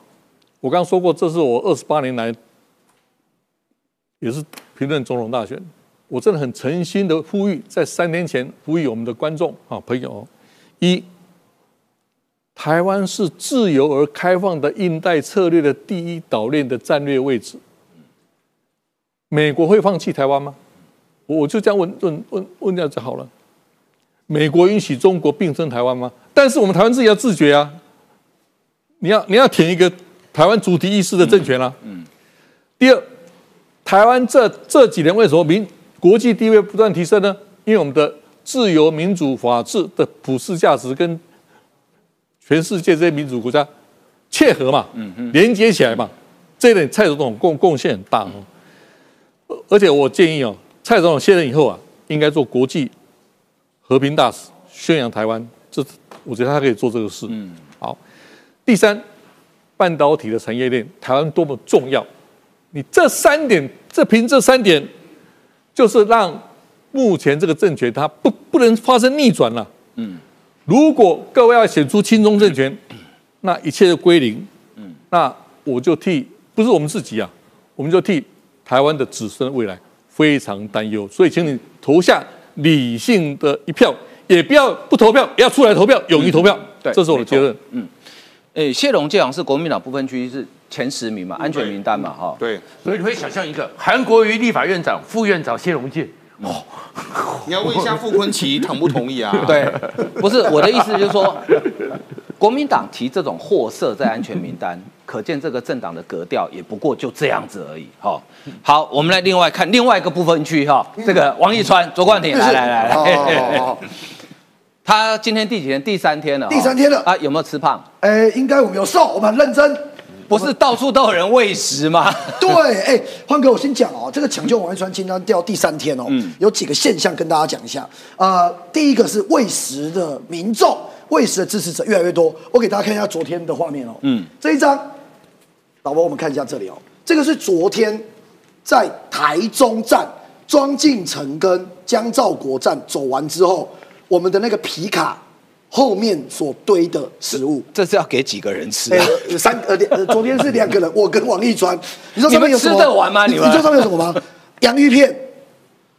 我刚刚说过，这是我二十八年来也是。评论总统大选，我真的很诚心的呼吁，在三年前呼吁我们的观众啊朋友：一，台湾是自由而开放的印代策略的第一岛链的战略位置，美国会放弃台湾吗？我就这样问问问问掉就好了。美国允许中国并吞台湾吗？但是我们台湾自己要自觉啊！你要你要填一个台湾主题意识的政权啊。嗯。第二。台湾这这几年为什么民国际地位不断提升呢？因为我们的自由、民主、法治的普世价值跟全世界这些民主国家切合嘛，连接起来嘛，这一点蔡总统贡贡献很大哦。而且我建议哦，蔡总统卸任以后啊，应该做国际和平大使，宣扬台湾，这我觉得他可以做这个事。嗯，好。第三，半导体的产业链，台湾多么重要。你这三点，这凭这三点，就是让目前这个政权它不不能发生逆转了。嗯，如果各位要选出亲中政权，那一切就归零。嗯，那我就替不是我们自己啊，我们就替台湾的子孙未来非常担忧。所以，请你投下理性的一票，也不要不投票，也要出来投票，勇于投票。对，这是我的结论。嗯，诶，谢龙介好像是国民党不分区是前十名嘛，安全名单嘛，哈。对，所以你会想象一个韩国瑜立法院长、副院长谢龙介，哦，你要问一下傅昆奇 同不同意啊？对，不是我的意思，就是说，国民党提这种货色在安全名单，可见这个政党的格调也不过就这样子而已。哈，好，我们来另外看另外一个部分区哈，这个王一川、卓冠廷，来来来来，他今天第几天？第三天了。第三天了啊？有没有吃胖？哎，应该我们有瘦，我们很认真。不是到处都有人喂食吗？对，哎，欢哥，我先讲哦，这个抢救王一川清单掉第三天哦，有几个现象跟大家讲一下。呃，第一个是喂食的民众，喂食的支持者越来越多。我给大家看一下昨天的画面哦，嗯，这一张，老婆，我们看一下这里哦，这个是昨天在台中站庄敬诚跟江兆国站走完之后，我们的那个皮卡。后面所堆的食物，这是要给几个人吃啊？三呃，昨天是两个人，我跟王一川。你说上面有什么？吃得完吗？你们？你知道上面有什么吗？洋芋片，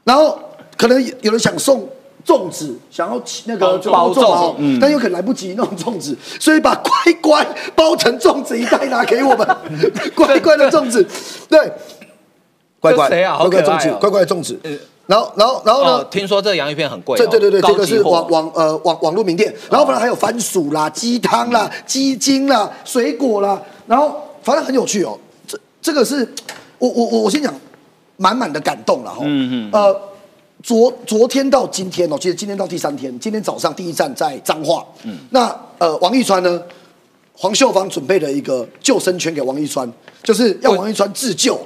然后可能有人想送粽子，想要那个包粽，但又可能来不及弄粽子，所以把乖乖包成粽子一袋拿给我们，乖乖的粽子，对，乖乖谁啊？乖乖粽子，乖乖粽子。然后，然后，然后呢？听说这个洋芋片很贵。对对对对，这个是网网呃网网络名店。然后，反正还有番薯啦、鸡汤啦、鸡精啦、水果啦。然后，反正很有趣哦。这这个是我我我我先讲，满满的感动了哈。嗯嗯。呃，昨昨天到今天哦，其实今天到第三天，今天早上第一站在彰化。嗯。那呃，王一川呢？黄秀芳准备了一个救生圈给王一川，就是要王一川自救。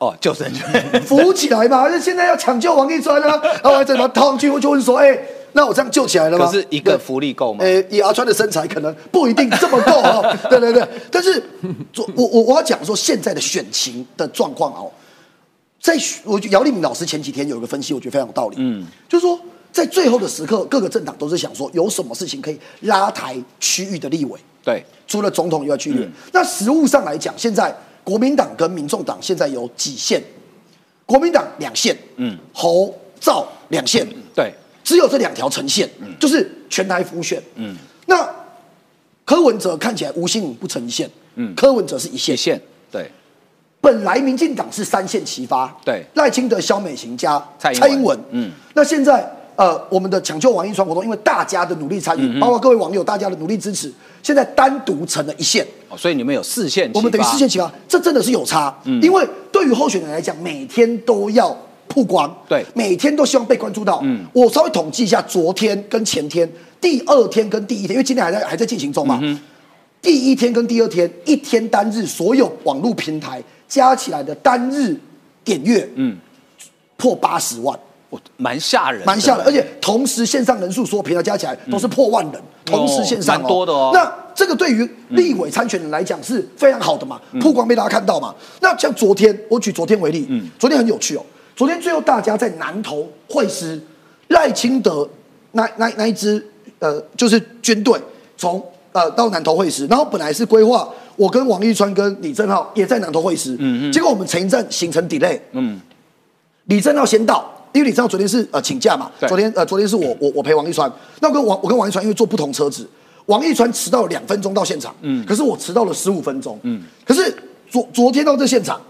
哦，救生圈扶起来嘛！那现在要抢救王一川啊，然后怎么套上去？我就问说，哎，那我这样救起来了吗？可是一个福利够吗？哎，以阿川的身材，可能不一定这么够哦。对对对，但是，我我我要讲说现在的选情的状况哦，在我姚立明老师前几天有一个分析，我觉得非常有道理。嗯，就是说在最后的时刻，各个政党都是想说，有什么事情可以拉抬区域的立委？对，除了总统以外，区域。那实务上来讲，现在。国民党跟民众党现在有几线？国民党两线，嗯，侯赵两线，对，只有这两条呈现，嗯，就是全台浮选，嗯，那柯文哲看起来无心不成一线，嗯，柯文哲是一线，一线，对，本来民进党是三线齐发，对，赖清德、萧美琴加蔡英文，嗯，那现在呃，我们的抢救王一川活动，因为大家的努力参与，包括各位网友大家的努力支持。现在单独成了一线，所以你们有四线，我们等于四线起发，这真的是有差。嗯，因为对于候选人来讲，每天都要曝光，对，每天都希望被关注到。嗯，我稍微统计一下，昨天跟前天，第二天跟第一天，因为今天还在还在进行中嘛。嗯，第一天跟第二天，一天单日所有网络平台加起来的单日点阅，嗯，破八十万。蛮吓人，蛮吓人，而且同时线上人数所有平台加起来都是破万人，同时线上蛮多的哦。那这个对于立委参选人来讲是非常好的嘛，曝光被大家看到嘛。那像昨天，我举昨天为例，嗯，昨天很有趣哦。昨天最后大家在南投会师，赖清德那那那一支呃就是军队从呃到南投会师，然后本来是规划我跟王一川跟李正浩也在南投会师，嗯嗯，结果我们前一站行程 delay，嗯，李正浩先到。因为你知道昨天是呃请假嘛，昨天呃昨天是我我我陪王一川，那我跟王我跟王一川因为坐不同车子，王一川迟到了两分钟到现场，嗯，可是我迟到了十五分钟，嗯，可是昨昨天到这现场，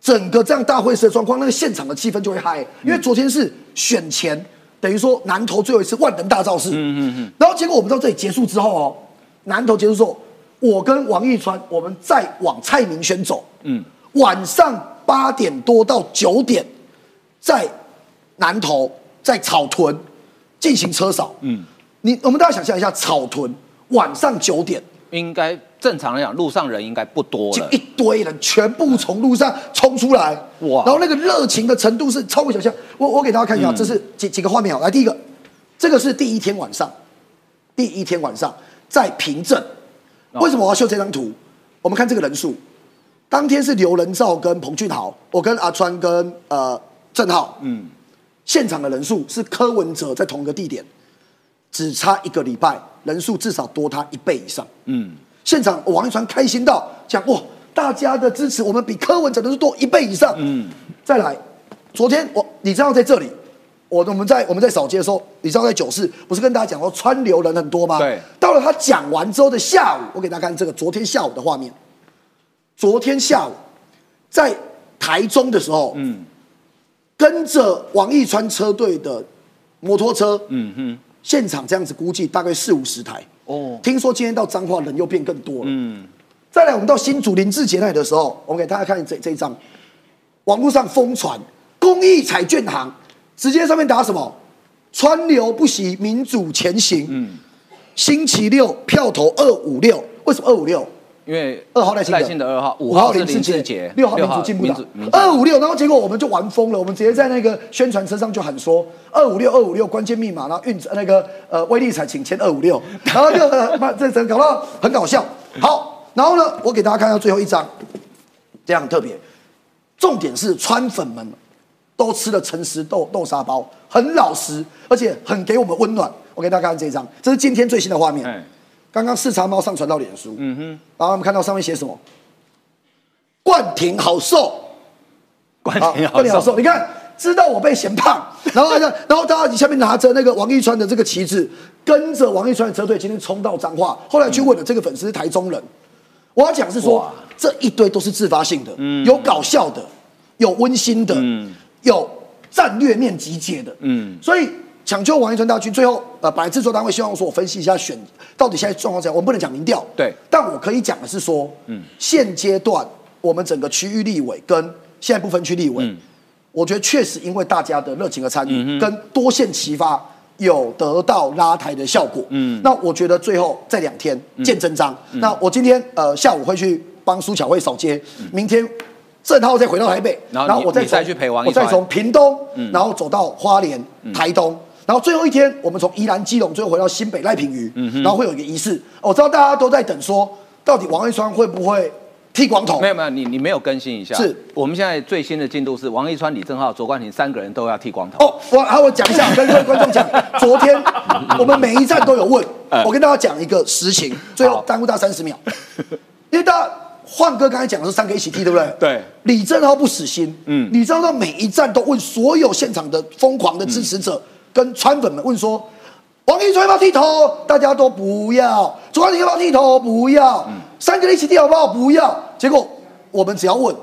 整个这样大会师的状况，那个现场的气氛就会嗨，因为昨天是选前，等于说南投最后一次万能大造势，嗯嗯嗯，然后结果我们到这里结束之后哦，南投结束之后，我跟王一川我们再往蔡明轩走，嗯，晚上八点多到九点，在。南投在草屯进行车扫，嗯，你我们大家想象一下，草屯晚上九点，应该正常来讲，路上人应该不多就，一堆人全部从路上冲出来，哇！然后那个热情的程度是超过想象。我我给大家看一下，这是几几个画面啊？来，第一个，这个是第一天晚上，第一天晚上在平镇。为什么我要秀这张图？我们看这个人数，当天是刘仁照跟彭俊豪，我跟阿川跟呃郑浩，嗯，现场的人数是柯文哲在同一个地点，只差一个礼拜，人数至少多他一倍以上，嗯，现场王一川开心到讲哇，大家的支持我们比柯文哲人数多一倍以上，嗯，再来，昨天我你知道在这里。我我们在我们在扫街的时候，你知道在九市不是跟大家讲说川流人很多吗？对。到了他讲完之后的下午，我给大家看这个昨天下午的画面。昨天下午在台中的时候，嗯，跟着王义川车队的摩托车，嗯哼，现场这样子估计大概四五十台。哦。听说今天到彰化人又变更多了。嗯。再来，我们到新竹林志杰那里的时候，我给大家看这这一张，网络上疯传公益彩券行。直接上面打什么？川流不息，民主前行。嗯，星期六票投二五六，为什么二五六？因为二号赖清德，二号五号林志杰，六号民主进步党。二五六，然后结果我们就玩疯了，我们直接在那个宣传车上就喊说二五六二五六关键密码，然后运那个呃威力彩请签二五六，然后就把这整搞到很搞笑。好，然后呢，我给大家看下最后一张，这样特别，重点是川粉们。都吃了诚实豆豆沙包，很老实，而且很给我们温暖。我给大家看这一张，这是今天最新的画面。刚刚视察猫上传到脸书，嗯哼，然后我们看到上面写什么？冠廷好瘦，冠廷好瘦。你看，知道我被嫌胖，然后 然后大家下面拿着那个王一川的这个旗帜，跟着王一川的车队今天冲到彰化。后来去问了这个粉丝是台中人，我要讲是说，这一堆都是自发性的，有搞笑的，有温馨的。有战略面集结的，嗯，所以抢救王一川大军，最后呃，本来制作单位希望说我分析一下选到底现在状况怎样，我们不能讲民调，对，但我可以讲的是说，嗯，现阶段我们整个区域立委跟现在不分区立委，我觉得确实因为大家的热情和参与，跟多线齐发有得到拉抬的效果，嗯，那我觉得最后这两天见真章，那我今天呃下午会去帮苏巧慧扫街，明天。郑浩再回到台北，然后我再再去陪王我再从屏东，然后走到花莲、台东，然后最后一天我们从宜兰、基隆，最后回到新北赖品妤，然后会有一个仪式。我知道大家都在等，说到底王一川会不会剃光头？没有没有，你你没有更新一下。是我们现在最新的进度是王一川、李正浩、卓冠廷三个人都要剃光头。哦，我好，我讲一下，跟各位观众讲，昨天 我们每一站都有问，我跟大家讲一个实情，最后耽误到三十秒，因为大家。焕哥刚才讲的是三个一起踢，对不对？对。李正浩不死心，嗯，李正浩每一站都问所有现场的疯狂的支持者跟川粉们问说：王一川要不要剃头？大家都不要。朱冠廷要不要剃头？不要。三个一起剃好不好？不要。结果我们只要问。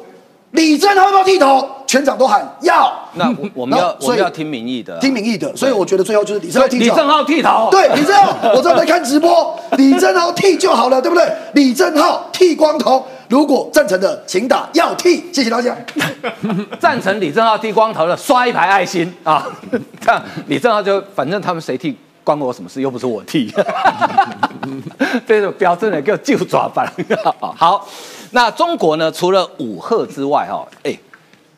李正浩要不要剃头？全场都喊要。那我我们要我们要听民意的，听民意的。所以我觉得最后就是李正浩剃。李正浩剃头。对，李正浩，我正在看直播。李正浩剃就好了，对不对？李正浩剃光头。如果赞成的，请打要剃。谢谢大家。赞成李正浩剃光头的，刷一排爱心啊！这样李正浩就反正他们谁剃关我什么事？又不是我剃。这种标准的给我就抓板。好。那中国呢？除了武赫之外，哈，哎，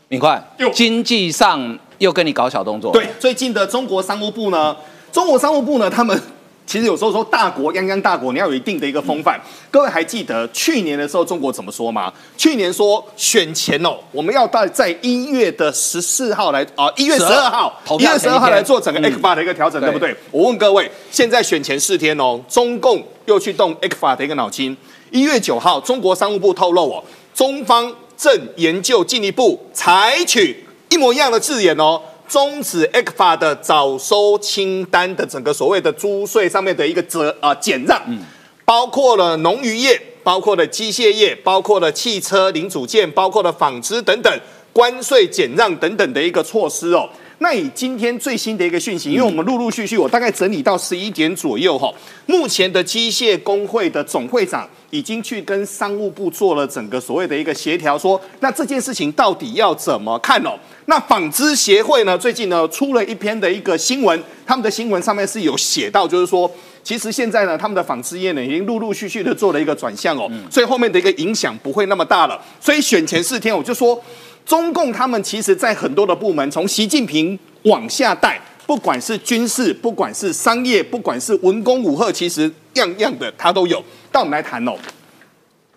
明快，经济上又跟你搞小动作。对，最近的中国商务部呢，中国商务部呢，他们其实有时候说大国泱泱大国，你要有一定的一个风范。各位还记得去年的时候中国怎么说吗？去年说选前哦，我们要到在一月的十四号来啊，一月十二号，一月十二号来做整个 X 法的一个调整，对不对？我问各位，现在选前四天哦，中共又去动 X 法的一个脑筋。一月九号，中国商务部透露哦，中方正研究进一步采取一模一样的字眼哦，终止 ECFA 的早收清单的整个所谓的租税上面的一个折啊减让，包括了农渔业，包括了机械业，包括了汽车零组件，包括了纺织等等关税减让等等的一个措施哦。那以今天最新的一个讯息，因为我们陆陆续续，我大概整理到十一点左右哈，目前的机械工会的总会长。已经去跟商务部做了整个所谓的一个协调，说那这件事情到底要怎么看哦？那纺织协会呢，最近呢出了一篇的一个新闻，他们的新闻上面是有写到，就是说，其实现在呢，他们的纺织业呢已经陆陆续续的做了一个转向哦，所以后面的一个影响不会那么大了。所以选前四天，我就说，中共他们其实在很多的部门，从习近平往下带。不管是军事，不管是商业，不管是文攻武赫，其实样样的他都有。但我们来谈哦，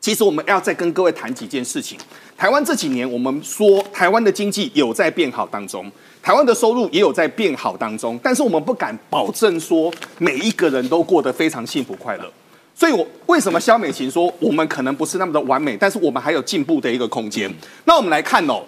其实我们要再跟各位谈几件事情。台湾这几年，我们说台湾的经济有在变好当中，台湾的收入也有在变好当中，但是我们不敢保证说每一个人都过得非常幸福快乐。所以，我为什么肖美琴说我们可能不是那么的完美，但是我们还有进步的一个空间？那我们来看哦。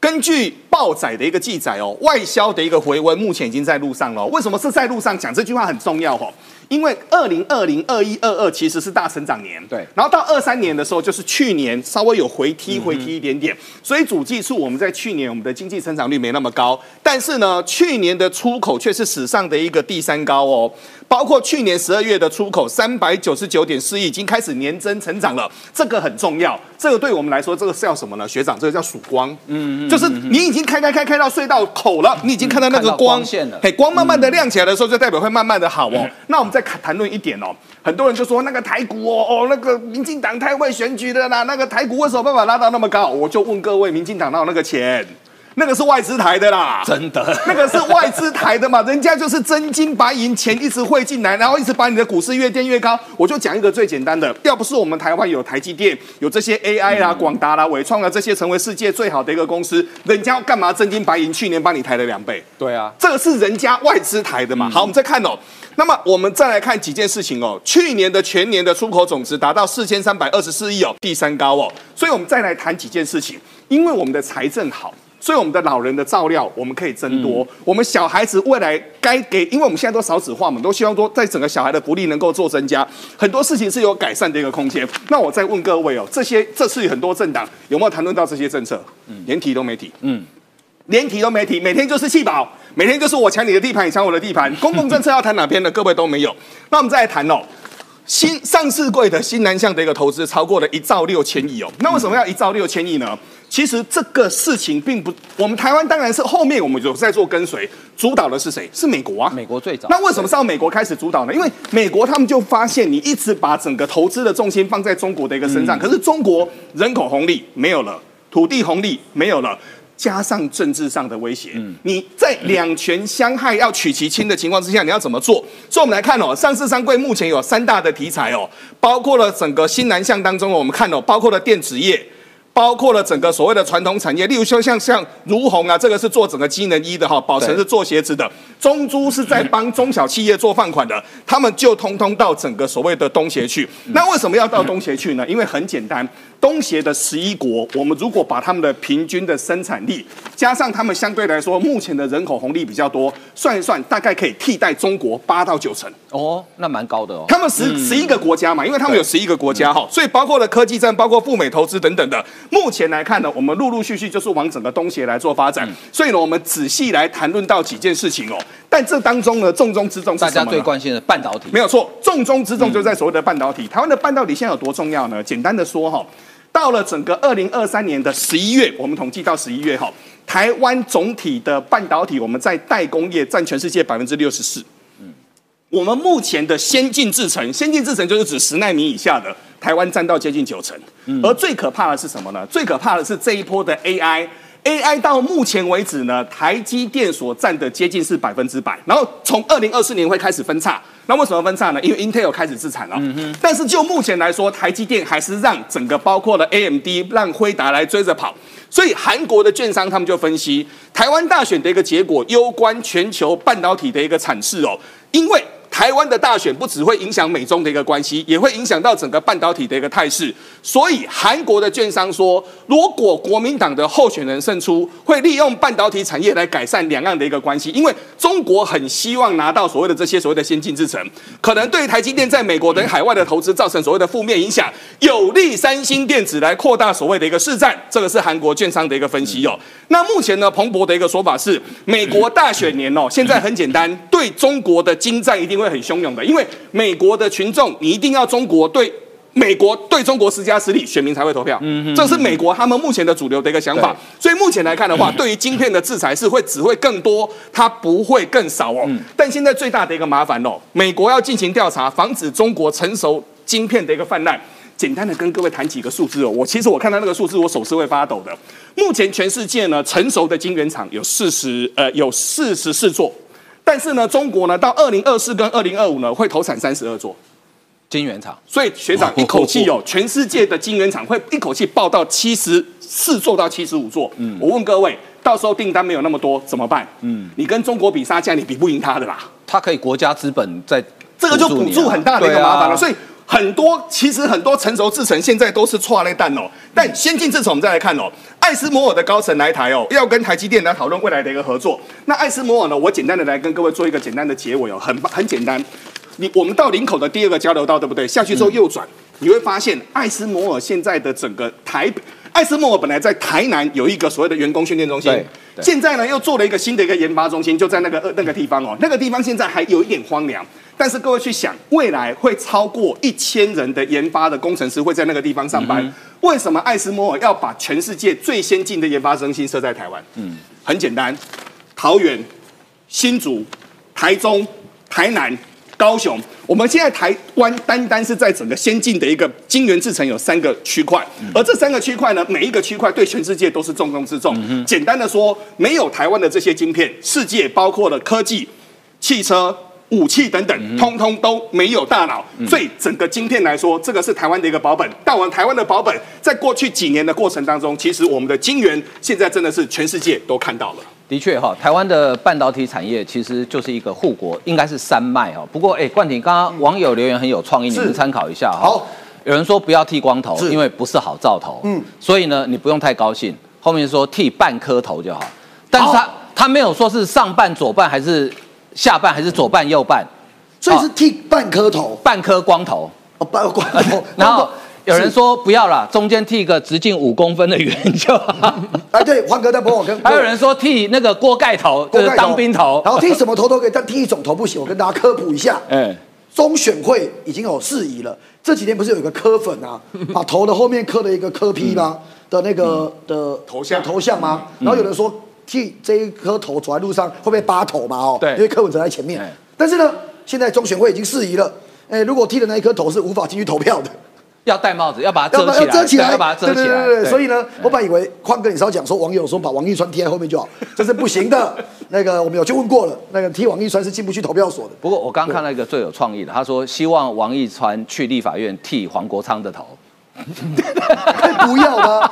根据报载的一个记载哦，外销的一个回温目前已经在路上了。为什么是在路上？讲这句话很重要哦，因为二零二零、二一、二二其实是大成长年，对。然后到二三年的时候，就是去年稍微有回踢，回踢一点点。所以主计处我们在去年我们的经济成长率没那么高，但是呢，去年的出口却是史上的一个第三高哦。包括去年十二月的出口三百九十九点四亿，已经开始年增成长了，这个很重要。这个对我们来说，这个是叫什么呢？学长，这个叫曙光。嗯，就是你已经开开开开到隧道口了，你已经看到那个光线了。嘿，光慢慢的亮起来的时候，就代表会慢慢的好哦。那我们再谈论一点哦，很多人就说那个台股哦哦，那个民进党太会选举的啦，那个台股为什么办法拉到那么高？我就问各位，民进党哪有那个钱？那个是外资台的啦，真的，那个是外资台的嘛，人家就是真金白银钱一直汇进来，然后一直把你的股市越垫越高。我就讲一个最简单的，要不是我们台湾有台积电，有这些 AI 啦、广达啦、伟创啦这些成为世界最好的一个公司，人家干嘛真金白银？去年帮你抬了两倍？对啊，这个是人家外资台的嘛。好，我们再看哦，那么我们再来看几件事情哦，去年的全年的出口总值达到四千三百二十四亿哦，第三高哦，所以我们再来谈几件事情，因为我们的财政好。所以我们的老人的照料我们可以增多，我们小孩子未来该给，因为我们现在都少子化嘛，都希望说在整个小孩的福利能够做增加，很多事情是有改善的一个空间。那我再问各位哦，这些这次很多政党有没有谈论到这些政策？嗯，连提都没提，嗯，连提都没提，每天就是气保，每天就是我抢你的地盘，你抢我的地盘，公共政策要谈哪边的，各位都没有。那我们再来谈哦。新上市柜的新南向的一个投资超过了一兆六千亿哦，那为什么要一兆六千亿呢？其实这个事情并不，我们台湾当然是后面我们有在做跟随，主导的是谁？是美国啊，美国最早。那为什么是要美国开始主导呢？因为美国他们就发现你一直把整个投资的重心放在中国的一个身上，可是中国人口红利没有了，土地红利没有了。加上政治上的威胁，你在两权相害要取其轻的情况之下，你要怎么做？所以，我们来看哦，上市商柜目前有三大的题材哦，包括了整个新南向当中，我们看哦，包括了电子业。包括了整个所谓的传统产业，例如说像像如虹啊，这个是做整个机能衣的哈，宝成是做鞋子的，中珠是在帮中小企业做放款的，他们就通通到整个所谓的东协去。那为什么要到东协去呢？因为很简单，东协的十一国，我们如果把他们的平均的生产力加上他们相对来说目前的人口红利比较多，算一算大概可以替代中国八到九成。哦，那蛮高的哦。他们十十一个国家嘛，因为他们有十一个国家哈，所以包括了科技战，包括赴美投资等等的。目前来看呢，我们陆陆续续就是往整个东协来做发展。所以呢，我们仔细来谈论到几件事情哦。但这当中呢，重中之重是大家最关心的半导体。没有错，重中之重就在所谓的半导体。台湾的半导体现在有多重要呢？简单的说哈，到了整个二零二三年的十一月，我们统计到十一月哈，台湾总体的半导体我们在代工业占全世界百分之六十四。我们目前的先进制程，先进制程就是指十纳米以下的，台湾占到接近九成。而最可怕的是什么呢？最可怕的是这一波的 AI，AI 到目前为止呢，台积电所占的接近是百分之百。然后从二零二四年会开始分叉，那为什么分叉呢？因为 Intel 开始自产了。但是就目前来说，台积电还是让整个包括了 AMD 让辉达来追着跑。所以韩国的券商他们就分析，台湾大选的一个结果，攸关全球半导体的一个产势哦，因为。台湾的大选不只会影响美中的一个关系，也会影响到整个半导体的一个态势。所以韩国的券商说，如果国民党的候选人胜出，会利用半导体产业来改善两岸的一个关系。因为中国很希望拿到所谓的这些所谓的先进制程，可能对台积电在美国等海外的投资造成所谓的负面影响，有利三星电子来扩大所谓的一个市占。这个是韩国券商的一个分析哦。那目前呢，彭博的一个说法是，美国大选年哦，现在很简单，对中国的金战一定会。会很汹涌的，因为美国的群众，你一定要中国对美国对中国施加实力，选民才会投票。嗯，这是美国他们目前的主流的一个想法。所以目前来看的话，对于晶片的制裁是会只会更多，它不会更少哦。但现在最大的一个麻烦哦，美国要进行调查，防止中国成熟晶片的一个泛滥。简单的跟各位谈几个数字哦，我其实我看到那个数字，我手是会发抖的。目前全世界呢，成熟的晶圆厂有四十呃有四十四座。但是呢，中国呢到二零二四跟二零二五呢会投产三十二座。晶圆厂，所以学长一口气有全世界的晶圆厂会一口气爆到七十四座到七十五座。嗯，我问各位，到时候订单没有那么多怎么办？嗯，你跟中国比杀价，你比不赢他的啦。他可以国家资本在，这个就补助很大的一个麻烦了。所以很多其实很多成熟制程现在都是错类蛋哦。但先进制程我们再来看哦，爱斯摩尔的高层来台哦，要跟台积电来讨论未来的一个合作。那爱斯摩尔呢，我简单的来跟各位做一个简单的结尾哦，很很简单。你我们到林口的第二个交流道，对不对？下去之后右转，你会发现爱斯摩尔现在的整个台北，艾斯摩尔本来在台南有一个所谓的员工训练中心，现在呢又做了一个新的一个研发中心，就在那个呃那个地方哦。那个地方现在还有一点荒凉，但是各位去想，未来会超过一千人的研发的工程师会在那个地方上班。为什么艾斯摩尔要把全世界最先进的研发中心设在台湾？嗯，很简单，桃园、新竹、台中、台南。高雄，我们现在台湾单单是在整个先进的一个晶圆制成有三个区块，而这三个区块呢，每一个区块对全世界都是重中之重。简单的说，没有台湾的这些晶片，世界包括了科技、汽车、武器等等，通通都没有大脑。所以整个晶片来说，这个是台湾的一个保本。但我们台湾的保本，在过去几年的过程当中，其实我们的晶圆现在真的是全世界都看到了。的确哈，台湾的半导体产业其实就是一个护国，应该是山脉哈。不过哎，冠廷刚刚网友留言很有创意，你们参考一下哈。好，有人说不要剃光头，因为不是好兆头。嗯，所以呢，你不用太高兴。后面说剃半颗头就好，但是他他没有说是上半左半还是下半还是左半右半，所以是剃半颗头，半颗光头哦，半光头，然后。有人说不要了，中间剃一个直径五公分的圆就好。哎，对，黄哥在帮我跟。还有人说剃那个锅盖头，就是当兵头。然后剃什么头都可以，但剃一种头不行。我跟大家科普一下。嗯。中选会已经有事宜了。这几天不是有一个磕粉啊，把头的后面刻了一个磕批吗？的那个的头像头像吗？然后有人说剃这一颗头走在路上会不会扒头嘛？哦，对，因为柯文哲在前面。但是呢，现在中选会已经事宜了。哎，如果剃的那一颗头是无法进去投票的。要戴帽子，要把它遮起来，要遮起来，要把它遮起来。对对对所以呢，我本来以为宽哥你稍讲说网友说把王一川贴在后面就好，这是不行的。那个我们有去问过了，那个踢王一川是进不去投票所的。不过我刚看到一个最有创意的，他说希望王一川去立法院剃黄国昌的头。可以不要吗？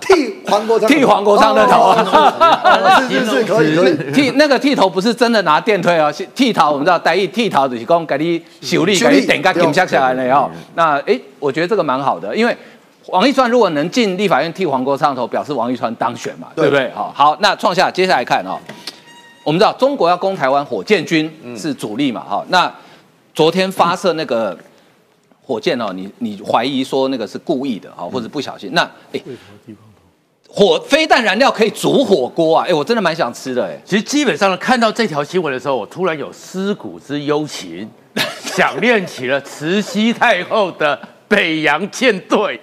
剃黄国昌，剃黄国昌的头，是是是，可以可以。剃 那个剃头不是真的拿电推啊，剃头我们知道，戴一剃头就是讲给你修理，给你点个停下下来了哦。那哎，我觉得这个蛮好的，因为王一川如果能进立法院剃黄国昌头，表示王一川当选嘛，对不对？好，好，那创下接下来看哦，我们知道中国要攻台湾，火箭军是主力嘛，哈。那昨天发射那个。火箭哦，你你怀疑说那个是故意的哈，或者不小心？那哎，火飞弹燃料可以煮火锅啊？哎，我真的蛮想吃的哎。其实基本上呢，看到这条新闻的时候，我突然有思古之幽情，想念起了慈禧太后的北洋舰队，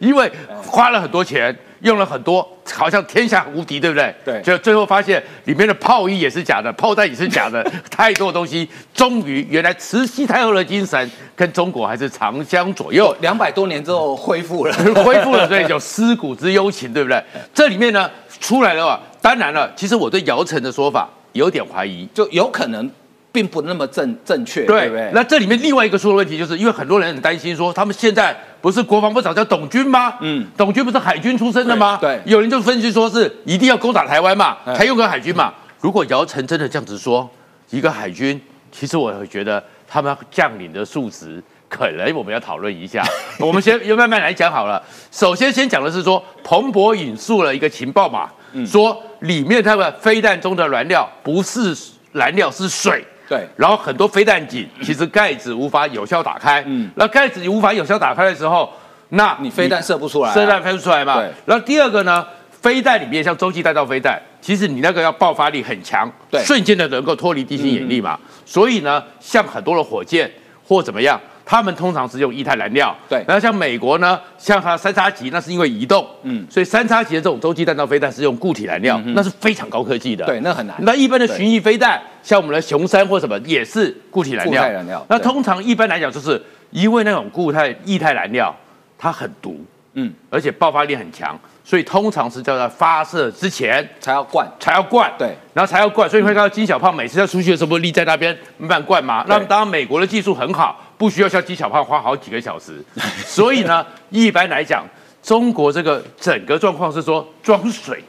因为花了很多钱。用了很多，好像天下无敌，对不对？对。就最后发现里面的炮衣也是假的，炮弹也是假的，太多东西。终于，原来慈禧太后的精神跟中国还是长相左右。两百多年之后恢复了，恢复了，所以有尸骨之幽情，对不对？这里面呢，出来了。当然了，其实我对姚晨的说法有点怀疑，就有可能。并不那么正正确，对不对？那这里面另外一个出的问题，就是因为很多人很担心说，他们现在不是国防部长叫董军吗？嗯，董军不是海军出身的吗？对，有人就分析说是一定要攻打台湾嘛，才用个海军嘛。如果姚晨真的这样子说，一个海军，其实我会觉得他们将领的素质，可能我们要讨论一下。我们先要慢慢来讲好了。首先先讲的是说，彭博引述了一个情报嘛，说里面他们飞弹中的燃料不是燃料，是水。对，然后很多飞弹井其实盖子无法有效打开，嗯，那盖子无法有效打开的时候，那你飞弹射不出来，射弹飞不出来嘛。对，然后第二个呢，飞弹里面像洲际弹道飞弹，其实你那个要爆发力很强，对，瞬间的能够脱离地心引力嘛。所以呢，像很多的火箭或怎么样。他们通常是用液态燃料，对。然后像美国呢，像它三叉戟，那是因为移动，嗯，所以三叉戟的这种洲际弹道飞弹是用固体燃料，那是非常高科技的，对，那很难。那一般的巡弋飞弹，像我们的雄三或什么，也是固体燃料。固态燃料。那通常一般来讲，就是因为那种固态液态燃料，它很毒，嗯嗯，而且爆发力很强，所以通常是叫在发射之前才要灌。才要灌，对，然后才要灌，所以你会看到金小胖每次要出去的时候，不是立在那边慢慢灌吗？那当然美国的技术很好，不需要像机小胖花好几个小时，所以呢，一般来讲，中国这个整个状况是说装水、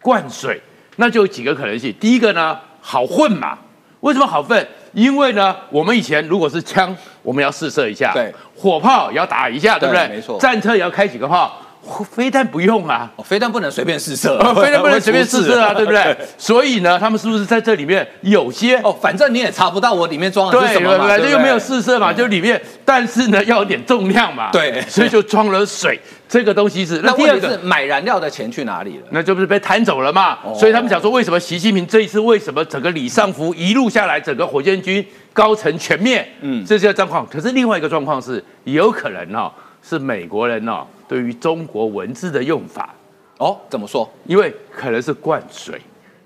灌水，那就有几个可能性。第一个呢，好混嘛，为什么好混？因为呢，我们以前如果是枪，我们要试射一下，对，火炮也要打一下，对不对？对没错战车也要开几个炮，飞弹不用啊。哦飞弹不能随便试射，呃，飞弹不能随便试射啊，对不对？所以呢，他们是不是在这里面有些哦，反正你也查不到我里面装的，是什么嘛，对不对反正又没有试射嘛，就里面，但是呢，要有点重量嘛，对所以就装了水，这个东西是。那第二个，是买燃料的钱去哪里了？那就不是被贪走了嘛。哦所以他们想说，为什么习近平这一次为什么整个李尚福一路下来，整个火箭军高层全灭？嗯嗯，这是状况。可是另外一个状况是，有可能哦，是美国人哦对于中国文字的用法，哦，怎么说？因为可能是灌水。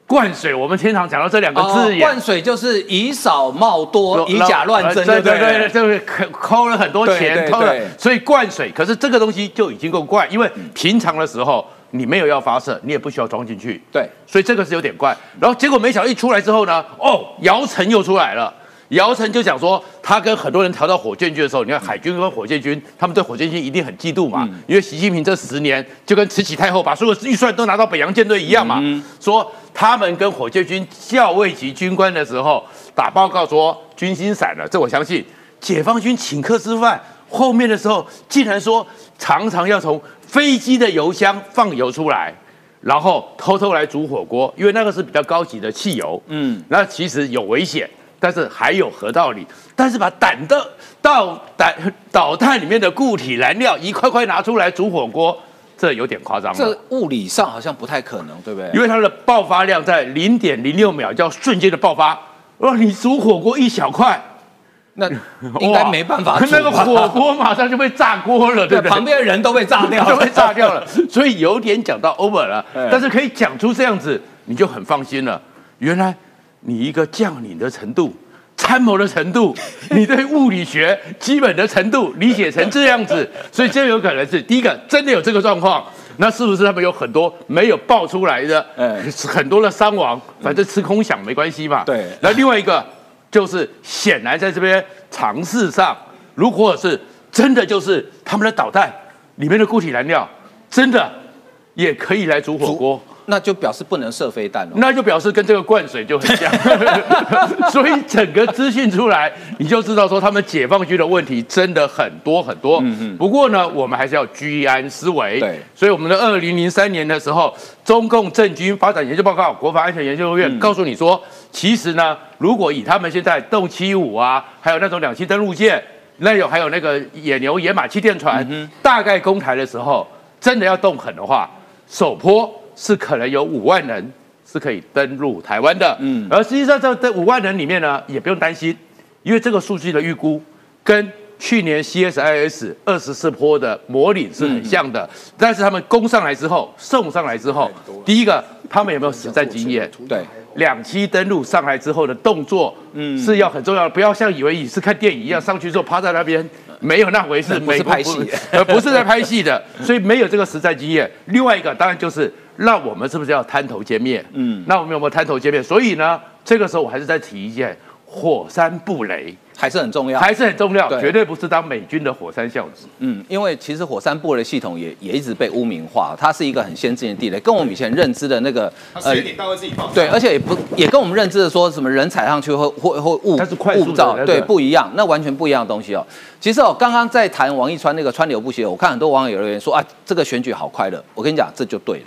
灌水，我们经常讲到这两个哦字眼，灌水就是以少冒多，以假乱真，对对不对对，就是抠抠了很多对钱，对抠了对，所以灌水。可是这个东西就已经够怪，因为平常的时候你没有要发射，你也不需要装进去，对，所以这个是有点怪。然后结果没想到一出来之后呢，哦，姚晨又出来了。姚晨就讲说，他跟很多人调到火箭军的时候，你看海军跟火箭军，他们对火箭军一定很嫉妒嘛，因为习近平这十年就跟慈禧太后把所有预算都拿到北洋舰队一样嘛，说他们跟火箭军校尉级军官的时候打报告说军心散了，这我相信。解放军请客吃饭，后面的时候竟然说常常要从飞机的油箱放油出来。然后偷偷来煮火锅，因为那个是比较高级的汽油，嗯，那其实有危险，但是还有合道理。但是把弹的到弹导弹里面的固体燃料一块块拿出来煮火锅，这有点夸张了。这物理上好像不太可能，对不对？因为它的爆发量在零点零六秒，叫瞬间的爆发。哇，你煮火锅一小块，那应该没办法那个火锅马上就被炸锅了，对对不对？旁边的人都被炸掉都被，炸掉了，所以有点讲到 over 了哎。但是可以讲出这样子，你就很放心了。原来你一个将领的程度。参谋的程度，你对物理学基本的程度理解成这样子，所以这有可能是第一个真的有这个状况，那是不是他们有很多没有爆出来的，哎很多的伤亡，反正吃空饷没关系嘛。对那另外一个就是显然在这边尝试上，如果是真的就是他们的导弹里面的固体燃料，真的也可以来煮火锅。那就表示不能射飞弹了。那就表示跟这个灌水就很像，所以整个资讯出来，你就知道说他们解放军的问题真的很多很多。嗯嗯不过呢，我们还是要居安思危。对所以我们的二零零三年的时候，中共政军发展研究报告、国防安全研究院告诉你说，其实呢，如果以他们现在动七五啊，还有那种两栖登陆舰，那有还有那个野牛、野马气垫船，大概攻台的时候，真的要动狠的话，首波是可能有五万人是可以登陆台湾的。嗯，而实际上这这五万人里面呢，也不用担心，因为这个数据的预估跟去年 CSIS 二十四波的模拟是很像的，但是他们攻上来之后，送上来之后，第一个他们有没有实战经验？对，两栖登陆上来之后的动作，嗯，是要很重要的，不要像以为你是看电影一样上去之后趴在那边，没有那回事，不是美国拍戏呃，不是在拍戏的，所以没有这个实战经验。另外一个当然就是，那我们是不是要摊头见面？嗯，那我们有没有摊头见面？所以呢，这个时候我还是再提一件，火山布雷还是很重要。还是很重要，对绝对不是当美军的火山孝子。嗯，因为其实火山布雷系统也也一直被污名化，它是一个很先进的地雷，跟我们以前认知的那个它时间点到会自己爆炸。对，而且也不也跟我们认知的说什么人踩上去会会会误它是快速的误造，那个对，不一样，那完全不一样的东西哦。其实哦，刚刚在谈王一川那个川流不息，我看很多网友留言说啊，这个选举好快乐。我跟你讲，这就对了，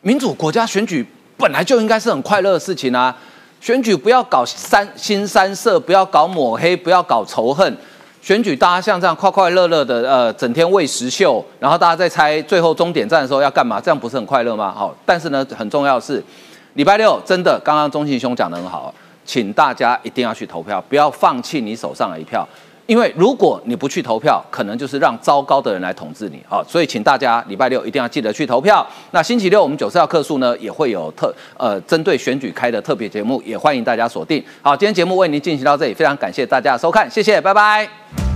民主国家选举本来就应该是很快乐的事情啊。选举不要搞三新三色，不要搞抹黑，不要搞仇恨。选举大家像这样快快乐乐的，呃，整天喂食秀，然后大家在猜最后终点站的时候要干嘛，这样不是很快乐吗？好，但是呢，很重要的是，礼拜六真的，刚刚钟信兄讲的很好，请大家一定要去投票，不要放弃你手上的一票。因为如果你不去投票，可能就是让糟糕的人来统治你好，所以请大家礼拜六一定要记得去投票。那星期六我们九四要客数呢也会有特呃针对选举开的特别节目，也欢迎大家锁定。好，今天节目为您进行到这里，非常感谢大家的收看，谢谢，拜拜。